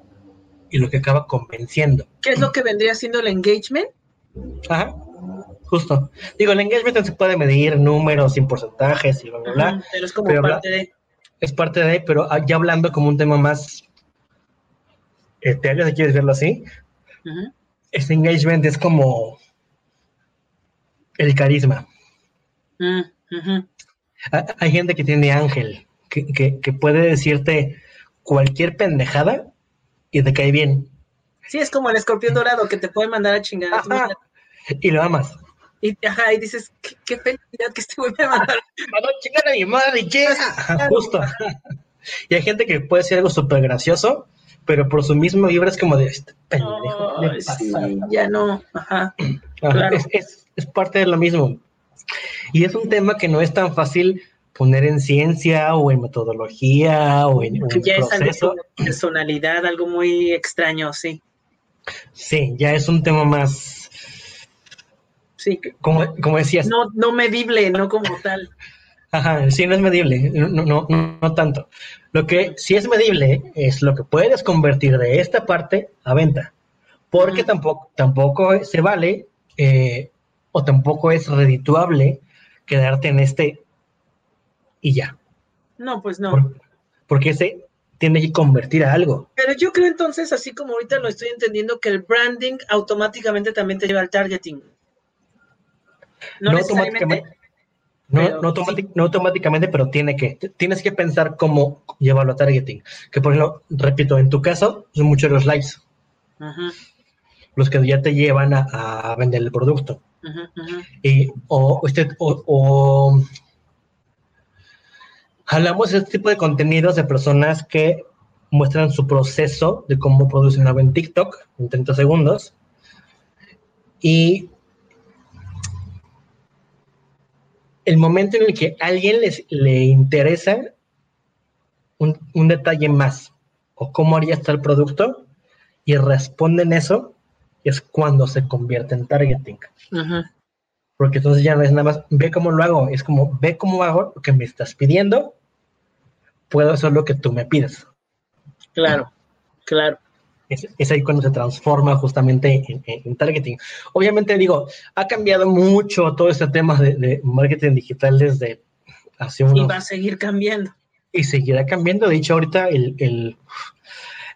y lo que acaba convenciendo. ¿Qué es lo que vendría siendo el engagement? Ajá, justo. Digo, el engagement se puede medir números y porcentajes y bla, bla, bla. pero es como parte de es parte de, pero ya hablando como un tema más etéreo, si quieres verlo así, este engagement es como el carisma. Mm, hay gente que tiene ángel, que, puede decirte cualquier pendejada y te cae bien. Sí, es como el escorpión dorado que te puede mandar a chingar. Y lo amas. Y, ajá, y dices, qué, felicidad que este güey me mandó. a chingar a mi madre. Justo. Y hay gente que puede decir algo súper gracioso, pero por su mismo vibra es como de este pendejo. sí, ya no. Ajá. Es, es, parte de lo mismo. Y es un tema que no es tan fácil poner en ciencia o en metodología o en, un ya proceso. es personalidad, algo muy extraño, sí. Sí, ya es un tema más Sí. Como, como decías. No, no medible, no como tal. Ajá, sí, no es medible, no, no, no, tanto. Lo que sí es medible es lo que puedes convertir de esta parte a venta, porque tampoco, tampoco se vale eh, o tampoco es redituable quedarte en este y ya. No, pues no. porque ese tiene que convertir a algo. Pero yo creo entonces, así como ahorita lo estoy entendiendo, que el branding automáticamente también te lleva al targeting. No, automáticamente. No, no, automáticamente, pero tiene que, tienes que pensar cómo llevarlo a targeting. Que por ejemplo, repito, en tu caso, son muchos los likes. Los que ya te llevan a, vender el producto. Y, o, usted, o, hablamos de este tipo de contenidos de personas que muestran su proceso de cómo producen algo en TikTok en 30 segundos. Y el momento en el que a alguien les, le interesa un, detalle más o cómo haría estar el producto y responden eso, es cuando se convierte en targeting. Porque entonces ya no es nada más, ve cómo lo hago, es como, ve cómo hago lo que me estás pidiendo, puedo hacer lo que tú me pides. Claro, claro es, ahí cuando se transforma justamente en, targeting. Obviamente digo, ha cambiado mucho todo este tema de, marketing digital desde hace unos... Y va a seguir cambiando. Y seguirá cambiando. De hecho, ahorita el,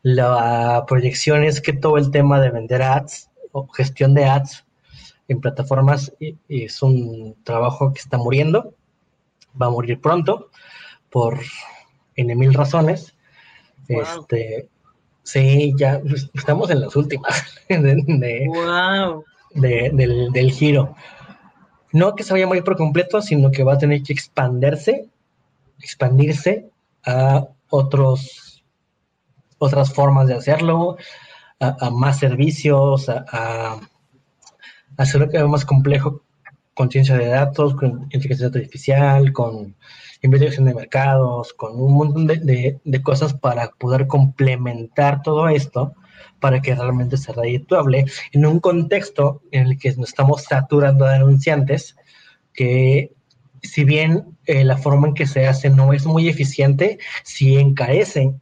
la proyección es que todo el tema de vender ads o gestión de ads en plataformas es un trabajo que está muriendo, va a morir pronto por en mil razones. Este, sí, ya estamos en las últimas del, del, giro. No que se vaya a morir por completo, sino que va a tener que expandirse, expandirse a otros, otras formas de hacerlo, a, más servicios, a, a, hacerlo más complejo con ciencia de datos, con inteligencia artificial, con investigación de mercados, con un montón de, cosas para poder complementar todo esto para que realmente sea redituable en un contexto en el que nos estamos saturando de anunciantes que si bien eh, la forma en que se hace no es muy eficiente, sí encarece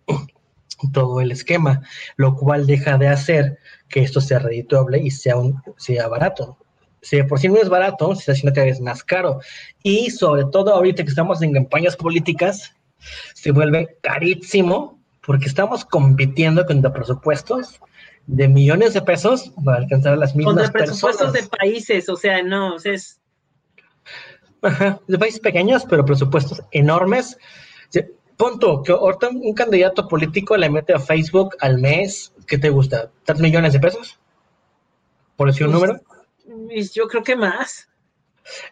todo el esquema, lo cual deja de hacer que esto sea redituable y sea, un, sea barato. Si por sí no es barato, se está haciendo cada vez más caro. Y sobre todo ahorita que estamos en campañas políticas, se vuelve carísimo porque estamos compitiendo contra presupuestos de millones de pesos para alcanzar a las mismas contra presupuestos de países, o sea, no, es... de países pequeños, pero presupuestos enormes. Punto, que ahorita un candidato político le mete a Facebook al mes, ¿qué te gusta? ¿3 millones de pesos? ¿Por decir un pues, número? Yo creo que más.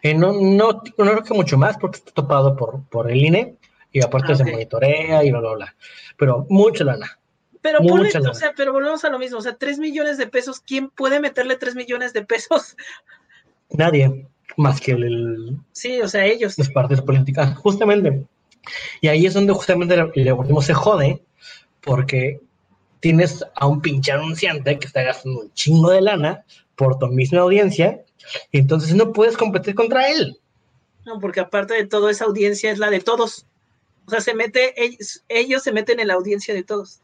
Eh, no, no, no creo que mucho más, porque está topado por, por el INE y aparte se monitorea y bla, bla, bla. Pero mucha lana. Pero, mucha lana. O sea, pero volvemos a lo mismo. O sea, 3 millones de pesos, ¿quién puede meterle 3 millones de pesos? Nadie, más que el. Sí, o sea, ellos. Las partes políticas, justamente. Y ahí es donde justamente el algoritmo se jode, porque tienes a un pinche anunciante que está gastando un chingo de lana por tu misma audiencia, y entonces no puedes competir contra él. No, porque aparte de todo, esa audiencia es la de todos. O sea, se mete, ellos, se meten en la audiencia de todos.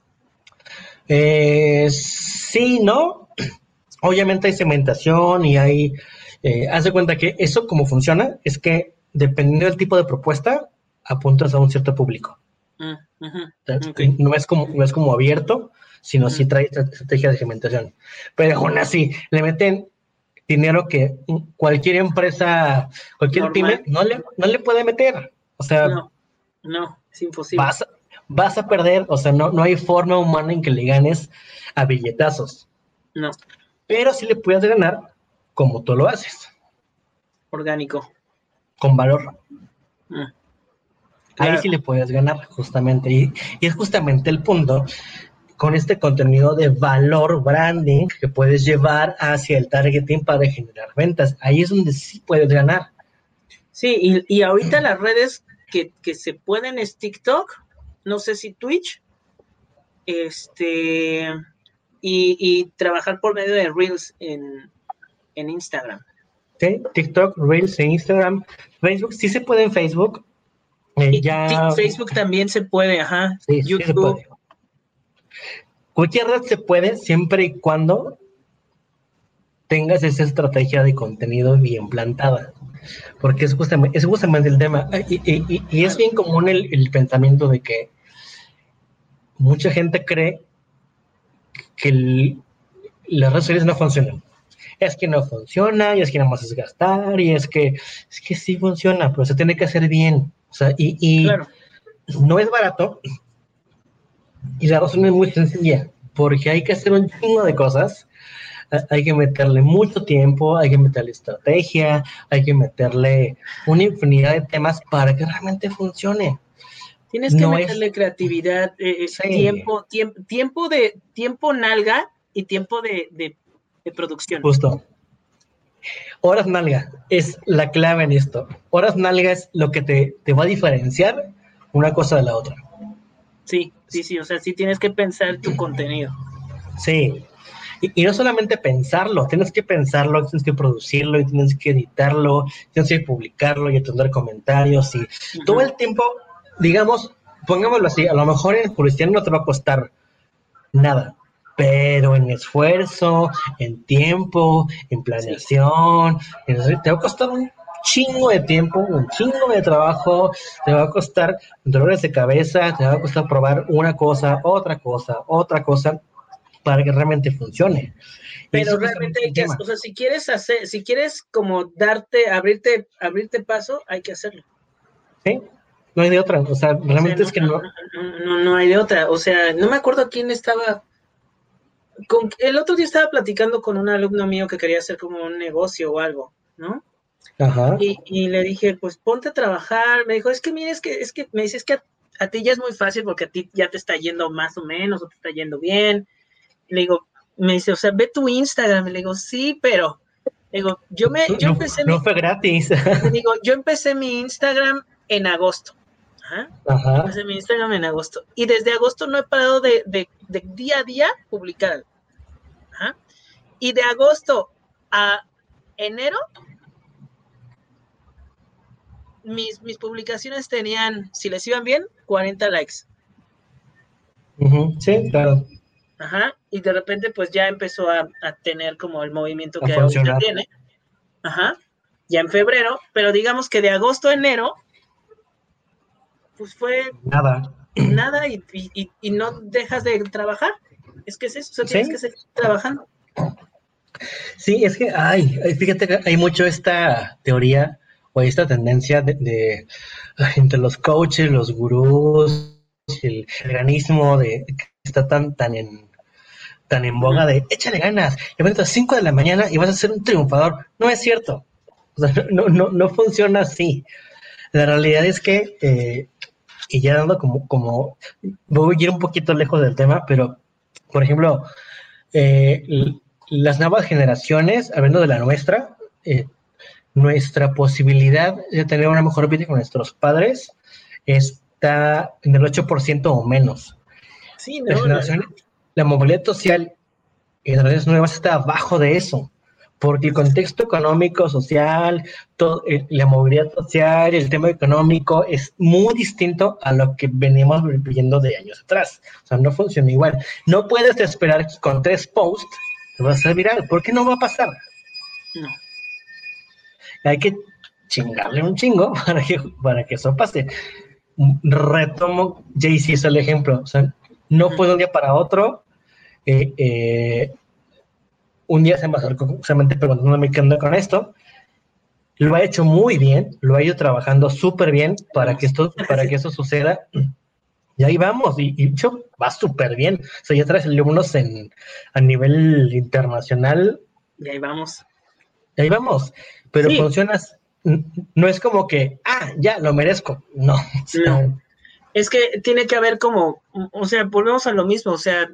Eh, sí, ¿no? Obviamente hay segmentación y hay... Eh, haz de cuenta que eso como funciona es que dependiendo del tipo de propuesta, apuntas a un cierto público. Mm, no, es como, no es como abierto, sino sí trae estrategia de segmentación. Pero aún así, le meten dinero que cualquier empresa, cualquier pyme no le, no le puede meter. O sea, no, no, es imposible. Vas, a perder, o sea, no, no hay forma humana en que le ganes a billetazos. No. Pero sí le puedes ganar como tú lo haces. Orgánico. Con valor. Mm. Ahí sí le puedes ganar, justamente. Y, y, es justamente el punto con este contenido de valor branding que puedes llevar hacia el targeting para generar ventas. Ahí es donde sí puedes ganar. Sí, y, y ahorita las redes que, se pueden es TikTok, no sé si Twitch, este, y, trabajar por medio de Reels en, Instagram. Sí, TikTok, Reels en Instagram, Facebook, sí se puede en Facebook. Eh, ya... Facebook también se puede, ajá. YouTube. Cualquier red se puede siempre y cuando tengas esa estrategia de contenido bien plantada. Porque es justamente, es justamente el tema. Y, es bien común el, pensamiento de que mucha gente cree que las redes sociales no funcionan. Es que no funciona, y es que nada más es gastar, y es que, es que sí funciona, pero se tiene que hacer bien. O sea, y, no es barato, y la razón es muy sencilla, porque hay que hacer un chingo de cosas. Hay que meterle mucho tiempo, hay que meterle estrategia, hay que meterle una infinidad de temas para que realmente funcione. Tienes que meterle creatividad, eh, eh, tiempo, tiempo, tiempo de tiempo nalga y tiempo de, de producción. Justo. Horas nalga es la clave en esto. Horas nalga es lo que te, te va a diferenciar una cosa de la otra. Sí, sí, sí, o sea, sí tienes que pensar tu contenido. Sí, y, no solamente pensarlo, tienes que pensarlo, tienes que producirlo, y tienes que editarlo, tienes que publicarlo y atender comentarios y todo el tiempo, digamos, pongámoslo así, a lo mejor en publicidad no te va a costar nada, pero en esfuerzo, en tiempo, en planeación, te va a costar un chingo de tiempo, un chingo de trabajo, te va a costar dolores de cabeza, te va a costar probar una cosa, otra cosa, otra cosa. para que realmente funcione. Pero realmente hay que, o sea, si quieres hacer, si quieres como darte, abrirte, abrirte paso, hay que hacerlo. Sí, no hay de otra, o sea, realmente es que no no, no. hay de otra, o sea, no me acuerdo quién estaba, con, el otro día estaba platicando con un alumno mío que quería hacer como un negocio o algo, ¿no? Ajá. Y, y, le dije, pues ponte a trabajar. Me dijo, es que mire, es que, es que me dices que a, a, ti ya es muy fácil porque a ti ya te está yendo más o menos, o te está yendo bien. le digo, me dice, o sea, ve tu Instagram. Le digo, sí, pero, le digo, yo me, yo empecé. No, fue gratis. Le digo, yo empecé mi Instagram en agosto. Ajá. Ajá. Empecé mi Instagram en agosto. Y desde agosto no he parado de, de, de día a día publicar. Ajá. Y de agosto a enero, mis, mis publicaciones tenían, si les iban bien, 40 likes. Sí, claro. Ajá, y de repente pues ya empezó a, tener como el movimiento que ahorita tiene. Ajá, ya en febrero, pero digamos que de agosto a enero, pues fue... Nada. Nada y, no dejas de trabajar. Es que es eso, o sea, tienes que seguir trabajando. Sí, es que, ay, fíjate que hay mucho esta teoría o esta tendencia de, entre los coaches, los gurús, el, organismo de que está tan, tan en tan en boga de échale ganas, levantas a las 5 de la mañana y vas a ser un triunfador. No es cierto. no, no, no funciona así. La realidad es que, eh, y ya dando como, como, voy a ir un poquito lejos del tema, pero, por ejemplo, eh, las nuevas generaciones, hablando de la nuestra, eh, nuestra posibilidad de tener una mejor vida con nuestros padres está en el 8% o menos. Sí, no, la movilidad social en redes nuevas está abajo de eso, porque el contexto económico, social, todo, la movilidad social, el tema económico es muy distinto a lo que venimos viviendo de años atrás. O sea, no funciona igual. No puedes esperar que con tres posts te vas a hacer viral, porque no va a pasar. No. Hay que chingarle un chingo para que, para que eso pase. Retomo, Jaycee es el ejemplo. O sea, no puedo un día para otro eh, un día se me acercó justamente preguntándome qué onda con esto. Lo ha hecho muy bien, lo ha ido trabajando súper bien para que esto, para que eso suceda. Y ahí vamos, y, y va súper bien. O sea, ya traes alumnos en, a nivel internacional. Y ahí vamos. Y ahí vamos. Pero funcionas, no es como que, ah, ya, lo merezco. No. no. Es que tiene que haber como, o sea, volvemos a lo mismo, o sea,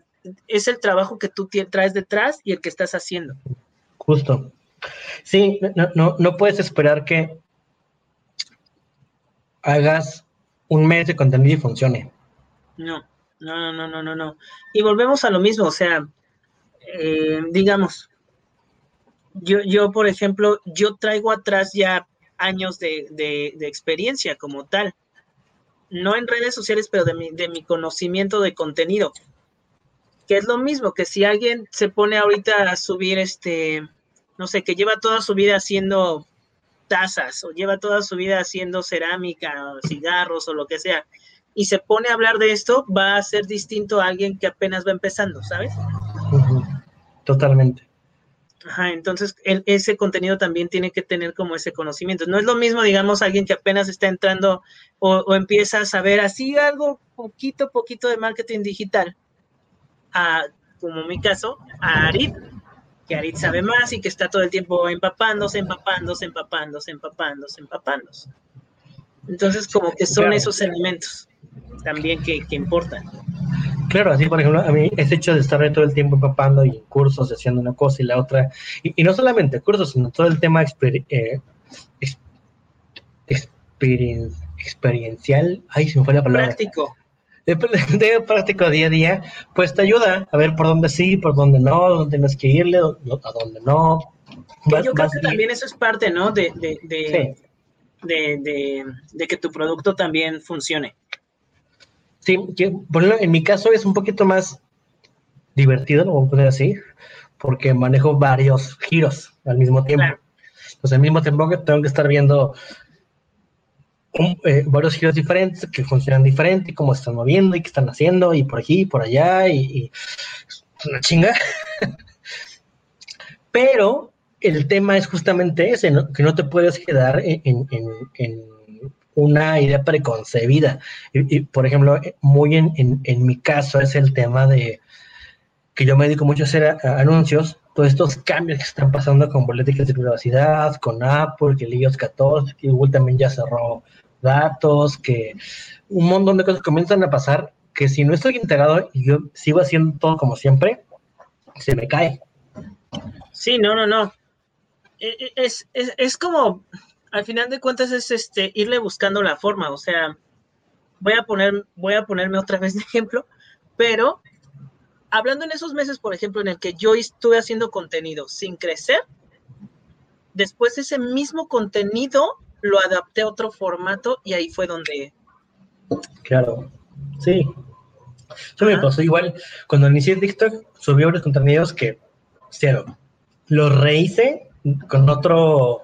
es el trabajo que tú traes detrás y el que estás haciendo. Justo. Sí, no, no, puedes esperar que hagas un mes de contenido y funcione. No, no, no, no, no, no. Y volvemos a lo mismo, o sea, eh, digamos, yo, yo, por ejemplo, yo traigo atrás ya años de, de, experiencia como tal. No en redes sociales, pero de mi, de mi conocimiento de contenido que es lo mismo que si alguien se pone ahorita a subir este, no sé, que lleva toda su vida haciendo tazas o lleva toda su vida haciendo cerámica, o cigarros o lo que sea, y se pone a hablar de esto, va a ser distinto a alguien que apenas va empezando, ¿sabes? Totalmente. Ajá, entonces ese contenido también tiene que tener como ese conocimiento. No es lo mismo, digamos, alguien que apenas está entrando o, o empieza a saber así algo, poquito, poquito de marketing digital a, como mi caso, a Arit, que Arit sabe más y que está todo el tiempo empapándose, empapándose, empapándose, empapándose, empapándose. Entonces, como que son esos elementos también que, importan. Claro, así por ejemplo, a mí ese hecho de estar todo el tiempo empapando y cursos, haciendo una cosa y la otra, y, no solamente cursos, sino todo el tema eh, experiencial, ay, se me fue la palabra. Práctico de, práctico día a día, pues te ayuda a ver por dónde sí, por dónde no, dónde tienes que irle, a dónde no. yo creo que también eso es parte, ¿no? De, de, de, de, que tu producto también funcione. Sí, que, en mi caso es un poquito más divertido, lo voy a poner así, porque manejo varios giros al mismo tiempo. Pues al mismo tiempo que tengo que estar viendo eh, varios giros diferentes que funcionan diferente, cómo están moviendo y qué están haciendo, y por aquí y por allá, y, una chinga. Pero el tema es justamente ese, que no te puedes quedar en, una idea preconcebida. Y, por ejemplo, muy en, mi caso es el tema de que yo me dedico mucho a hacer anuncios, todos estos cambios que están pasando con políticas de privacidad, con Apple, que el iOS 14, que Google también ya cerró datos, que un montón de cosas comienzan a pasar que si no estoy integrado y yo sigo haciendo todo como siempre, se me cae. Sí, no, no, no. E, e, es, es, es como, al final de cuentas, es este irle buscando la forma. O sea, voy a poner, voy a ponerme otra vez de ejemplo, pero hablando en esos meses, por ejemplo, en el que yo estuve haciendo contenido sin crecer, después ese mismo contenido lo adapté a otro formato y ahí fue donde. Claro, sí. Eso me pasó igual. Cuando inicié TikTok, subí varios contenidos que cero. Los rehice con otro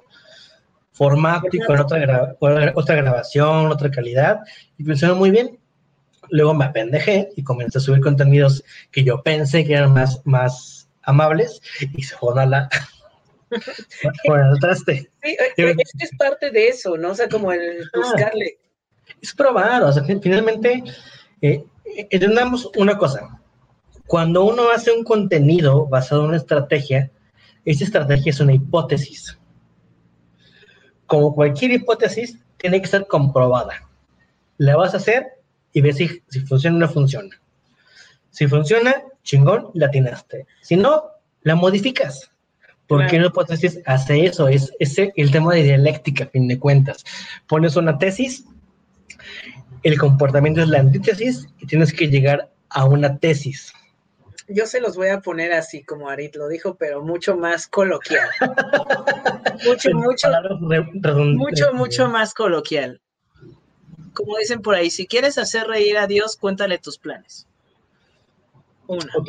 formato y con otra, otra grabación, otra calidad, y funcionó muy bien. Luego me apendejé y comencé a subir contenidos que yo pensé que eran más, más amables y se joda la, bueno, el traste. Sí, eh, es parte de eso, ¿no? O sea, como el buscarle. es probar, o sea, finalmente, eh, entendamos una cosa. Cuando uno hace un contenido basado en una estrategia, esa estrategia es una hipótesis. Como cualquier hipótesis, tiene que ser comprobada. La vas a hacer y ves si, si funciona o no funciona. Si funciona, chingón, la atinaste. Si no, la modificas. ¿Por qué no hipótesis hace eso? Es el tema de dialéctica, a fin de cuentas. Pones una tesis, el comportamiento es la antítesis y tienes que llegar a una tesis. Yo se los voy a poner así como Arit lo dijo, pero mucho más coloquial. mucho, mucho, mucho, mucho más coloquial. Como dicen por ahí, si quieres hacer reír a Dios, cuéntale tus planes. Una. Ok.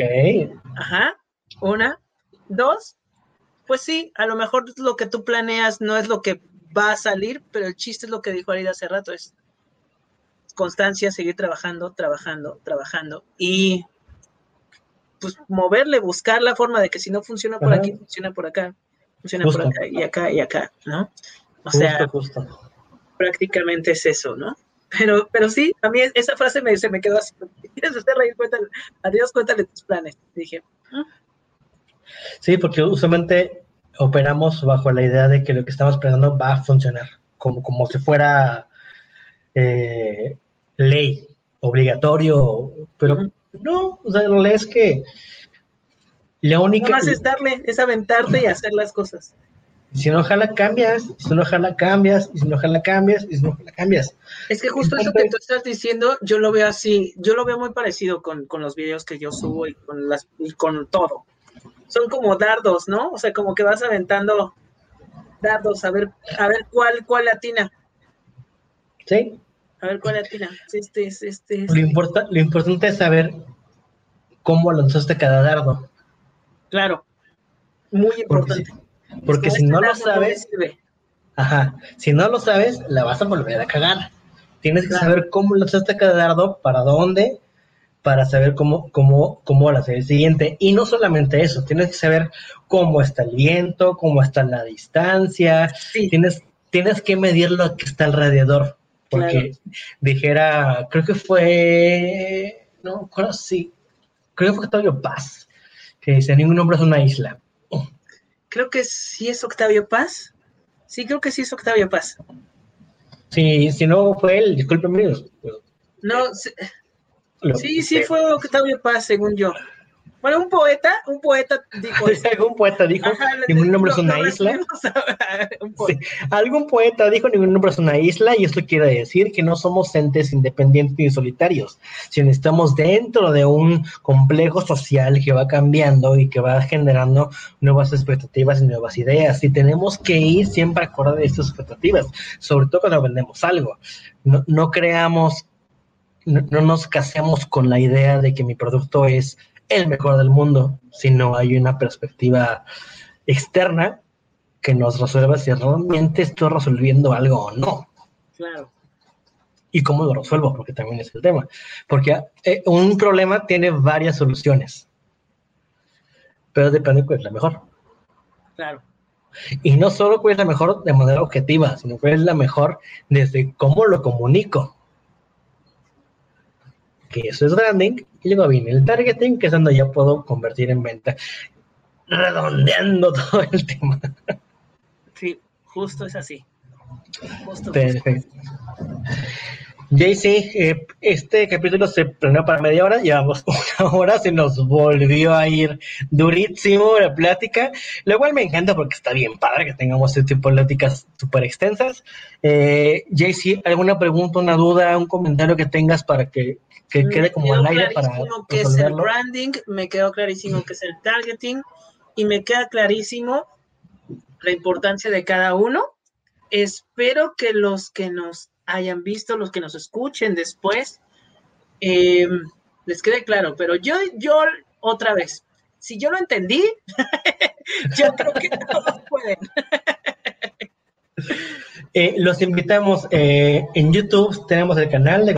Ajá. Una. Dos pues sí, a lo mejor lo que tú planeas no es lo que va a salir, pero el chiste es lo que dijo Arida hace rato, es constancia, seguir trabajando, trabajando, trabajando y pues moverle, buscar la forma de que si no funciona por aquí, funciona por acá, funciona por acá y acá y acá, ¿no? O sea, prácticamente es eso, ¿no? Pero, pero sí, a mí esa frase me, se me quedó así. ¿Quieres hacer reír? Cuéntale, adiós, cuéntale tus planes. Dije, ¿Mm? Sí, porque usualmente operamos bajo la idea de que lo que estamos planeando va a funcionar, como, como si fuera eh, ley, obligatorio, pero no, o sea, la es que la única... más es darle, es aventarte y hacer las cosas. Si no jala, cambias, si no jala, cambias, y si no jala, cambias, y si no jala, cambias. Es que justo eso que tú estás diciendo, yo lo veo así, yo lo veo muy parecido con, con los videos que yo subo y con, las, y con todo son como dardos, ¿no? O sea, como que vas aventando dardos a ver, a ver cuál, cuál latina. Sí. A ver cuál latina. Este, este, este, Lo, importa, lo importante es saber cómo lanzaste cada dardo. Claro. Muy importante. Porque, si no lo sabes, ajá, si no lo sabes, la vas a volver a cagar. Tienes que saber cómo lanzaste cada dardo, para dónde, para saber cómo, cómo, cómo hacer el siguiente. Y no solamente eso, tienes que saber cómo está el viento, cómo está la distancia, tienes, tienes que medir lo que está alrededor. Porque dijera, creo que fue, no, creo sí, creo que fue Octavio Paz, que dice, ningún hombre es una isla. Creo que sí es Octavio Paz. Sí, creo que sí es Octavio Paz. Sí, si no fue él, discúlpeme. No, Sí, sí fue Octavio Paz, según yo. Bueno, un poeta, un poeta dijo. Algún poeta dijo, ningún nombre es una isla. algún poeta dijo, ningún nombre es una isla, y esto quiere decir que no somos entes independientes ni solitarios, sino estamos dentro de un complejo social que va cambiando y que va generando nuevas expectativas y nuevas ideas. Y tenemos que ir siempre acorde a estas expectativas, sobre todo cuando vendemos algo. No, no creamos no, nos casemos con la idea de que mi producto es el mejor del mundo, sino hay una perspectiva externa que nos resuelva si realmente estoy resolviendo algo o no. Claro. Y cómo lo resuelvo, porque también es el tema. Porque eh, un problema tiene varias soluciones. pero depende de cuál es la mejor. Claro. Y no solo cuál es la mejor de manera objetiva, sino cuál es la mejor desde cómo lo comunico. Que eso es branding. Y luego viene el targeting, que es donde ya puedo convertir en venta. Redondeando todo el tema. Sí, justo es así. Perfecto. JC, eh, este capítulo se planeó para media hora, llevamos una hora, se nos volvió a ir durísimo la plática, lo cual me encanta porque está bien padre que tengamos este tipo de pláticas súper extensas. Eh, JC, ¿alguna pregunta, una duda, un comentario que tengas para que, quede como al aire para que es el branding, me quedó clarísimo que es el targeting y me queda clarísimo la importancia de cada uno. Espero que los que nos hayan visto, los que nos escuchen después, eh, les quede claro, pero yo, yo otra vez, si yo lo entendí, yo creo que todos pueden. Eh, los invitamos eh, en YouTube, tenemos el canal de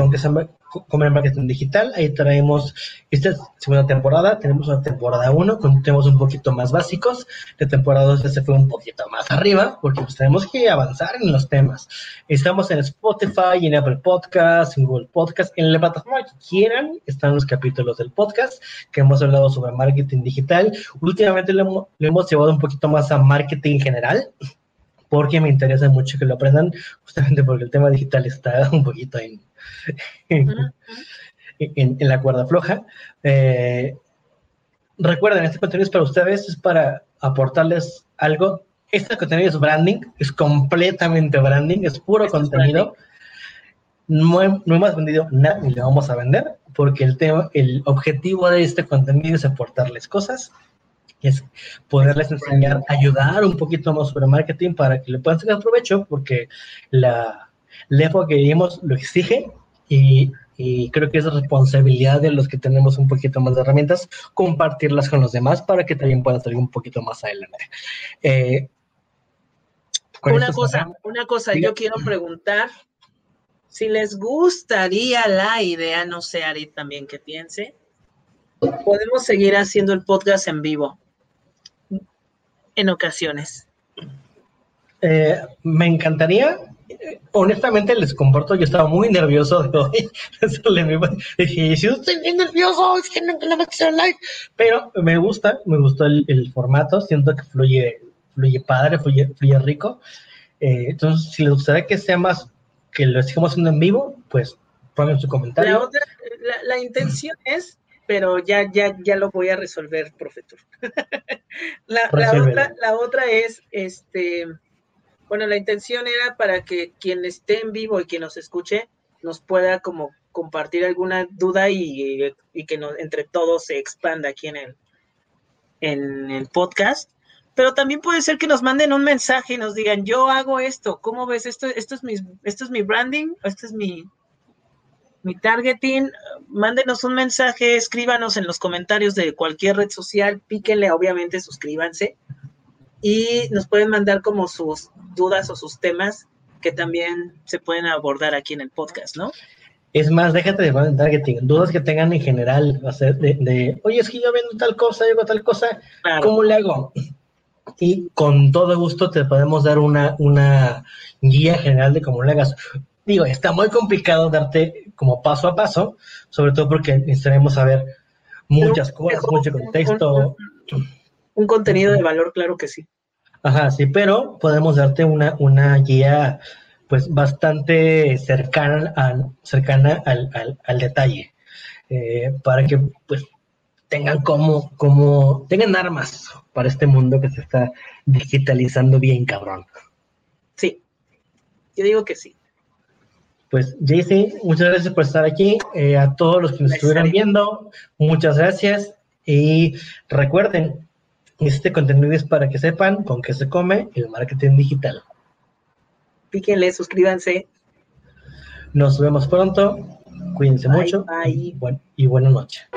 el marketing digital. Ahí traemos esta segunda temporada. Tenemos una temporada 1 con temas un poquito más básicos. La temporada 2 ya se fue un poquito más arriba porque pues, tenemos que avanzar en los temas. Estamos en Spotify, en Apple Podcasts, en Google Podcasts, en la plataforma que quieran. Están los capítulos del podcast que hemos hablado sobre marketing digital. Últimamente lo hemos llevado un poquito más a marketing general porque me interesa mucho que lo aprendan, justamente porque el tema digital está un poquito en, en, la cuerda floja. Eh, recuerden, este contenido es para ustedes, es para aportarles algo. Este contenido es branding, es completamente branding, es puro contenido. No, hemos vendido nada ni le vamos a vender, porque el, tema, el objetivo de este contenido es aportarles cosas es poderles enseñar, ayudar un poquito más sobre marketing para que le puedan sacar provecho, porque la, la época que vivimos lo exige y, creo que es responsabilidad de los que tenemos un poquito más de herramientas compartirlas con los demás para que también puedan salir un poquito más adelante. Eh, una cosa, una cosa, yo quiero preguntar si les gustaría la idea, no sé, Ari, también que piense, podemos seguir haciendo el podcast en vivo en ocasiones. Eh, me encantaría. Honestamente les comparto, yo estaba muy nervioso de hoy. Dije, si estoy bien nervioso, es que no live. Pero me gusta, me gustó el, formato, siento que fluye, fluye padre, fluye, fluye rico. Eh, entonces, si les gustaría que sea más, que lo sigamos haciendo en vivo, pues pongan su comentario. La, la intención es pero ya, ya, ya lo voy a resolver, profesor. la, otra, la otra es, este, bueno, la intención era para que quien esté en vivo y quien nos escuche nos pueda como compartir alguna duda y, que entre todos se expanda aquí en el, en el podcast. Pero también puede ser que nos manden un mensaje y nos digan, yo hago esto, ¿cómo ves? Esto, esto, es, mi, esto es mi branding, esto es mi, mi targeting, mándenos un mensaje, escríbanos en los comentarios de cualquier red social, píquenle, obviamente, suscríbanse y nos pueden mandar como sus dudas o sus temas que también se pueden abordar aquí en el podcast, ¿no? Es más, déjate de targeting, dudas que tengan en general, de, de oye, es que yo vendo tal cosa, yo hago tal cosa, ¿cómo le hago? Y con todo gusto te podemos dar una, una guía general de cómo le hagas digo, está muy complicado darte como paso a paso, sobre todo porque necesitaremos saber muchas cosas, mucho contexto. Un, contenido de valor, claro que sí. Ajá, sí, pero podemos darte una, una guía pues bastante cercana, a, cercana al, al, detalle, eh, para que pues tengan como, como, tengan armas para este mundo que se está digitalizando bien cabrón. Sí, yo digo que sí. Pues, JC, muchas gracias por estar aquí. Eh, a todos los que nos estuvieron viendo, muchas gracias. Y recuerden, este contenido es para que sepan con qué se come el marketing digital. Píquenle, suscríbanse. Nos vemos pronto. Cuídense mucho. Bye. Y, y buenas noches.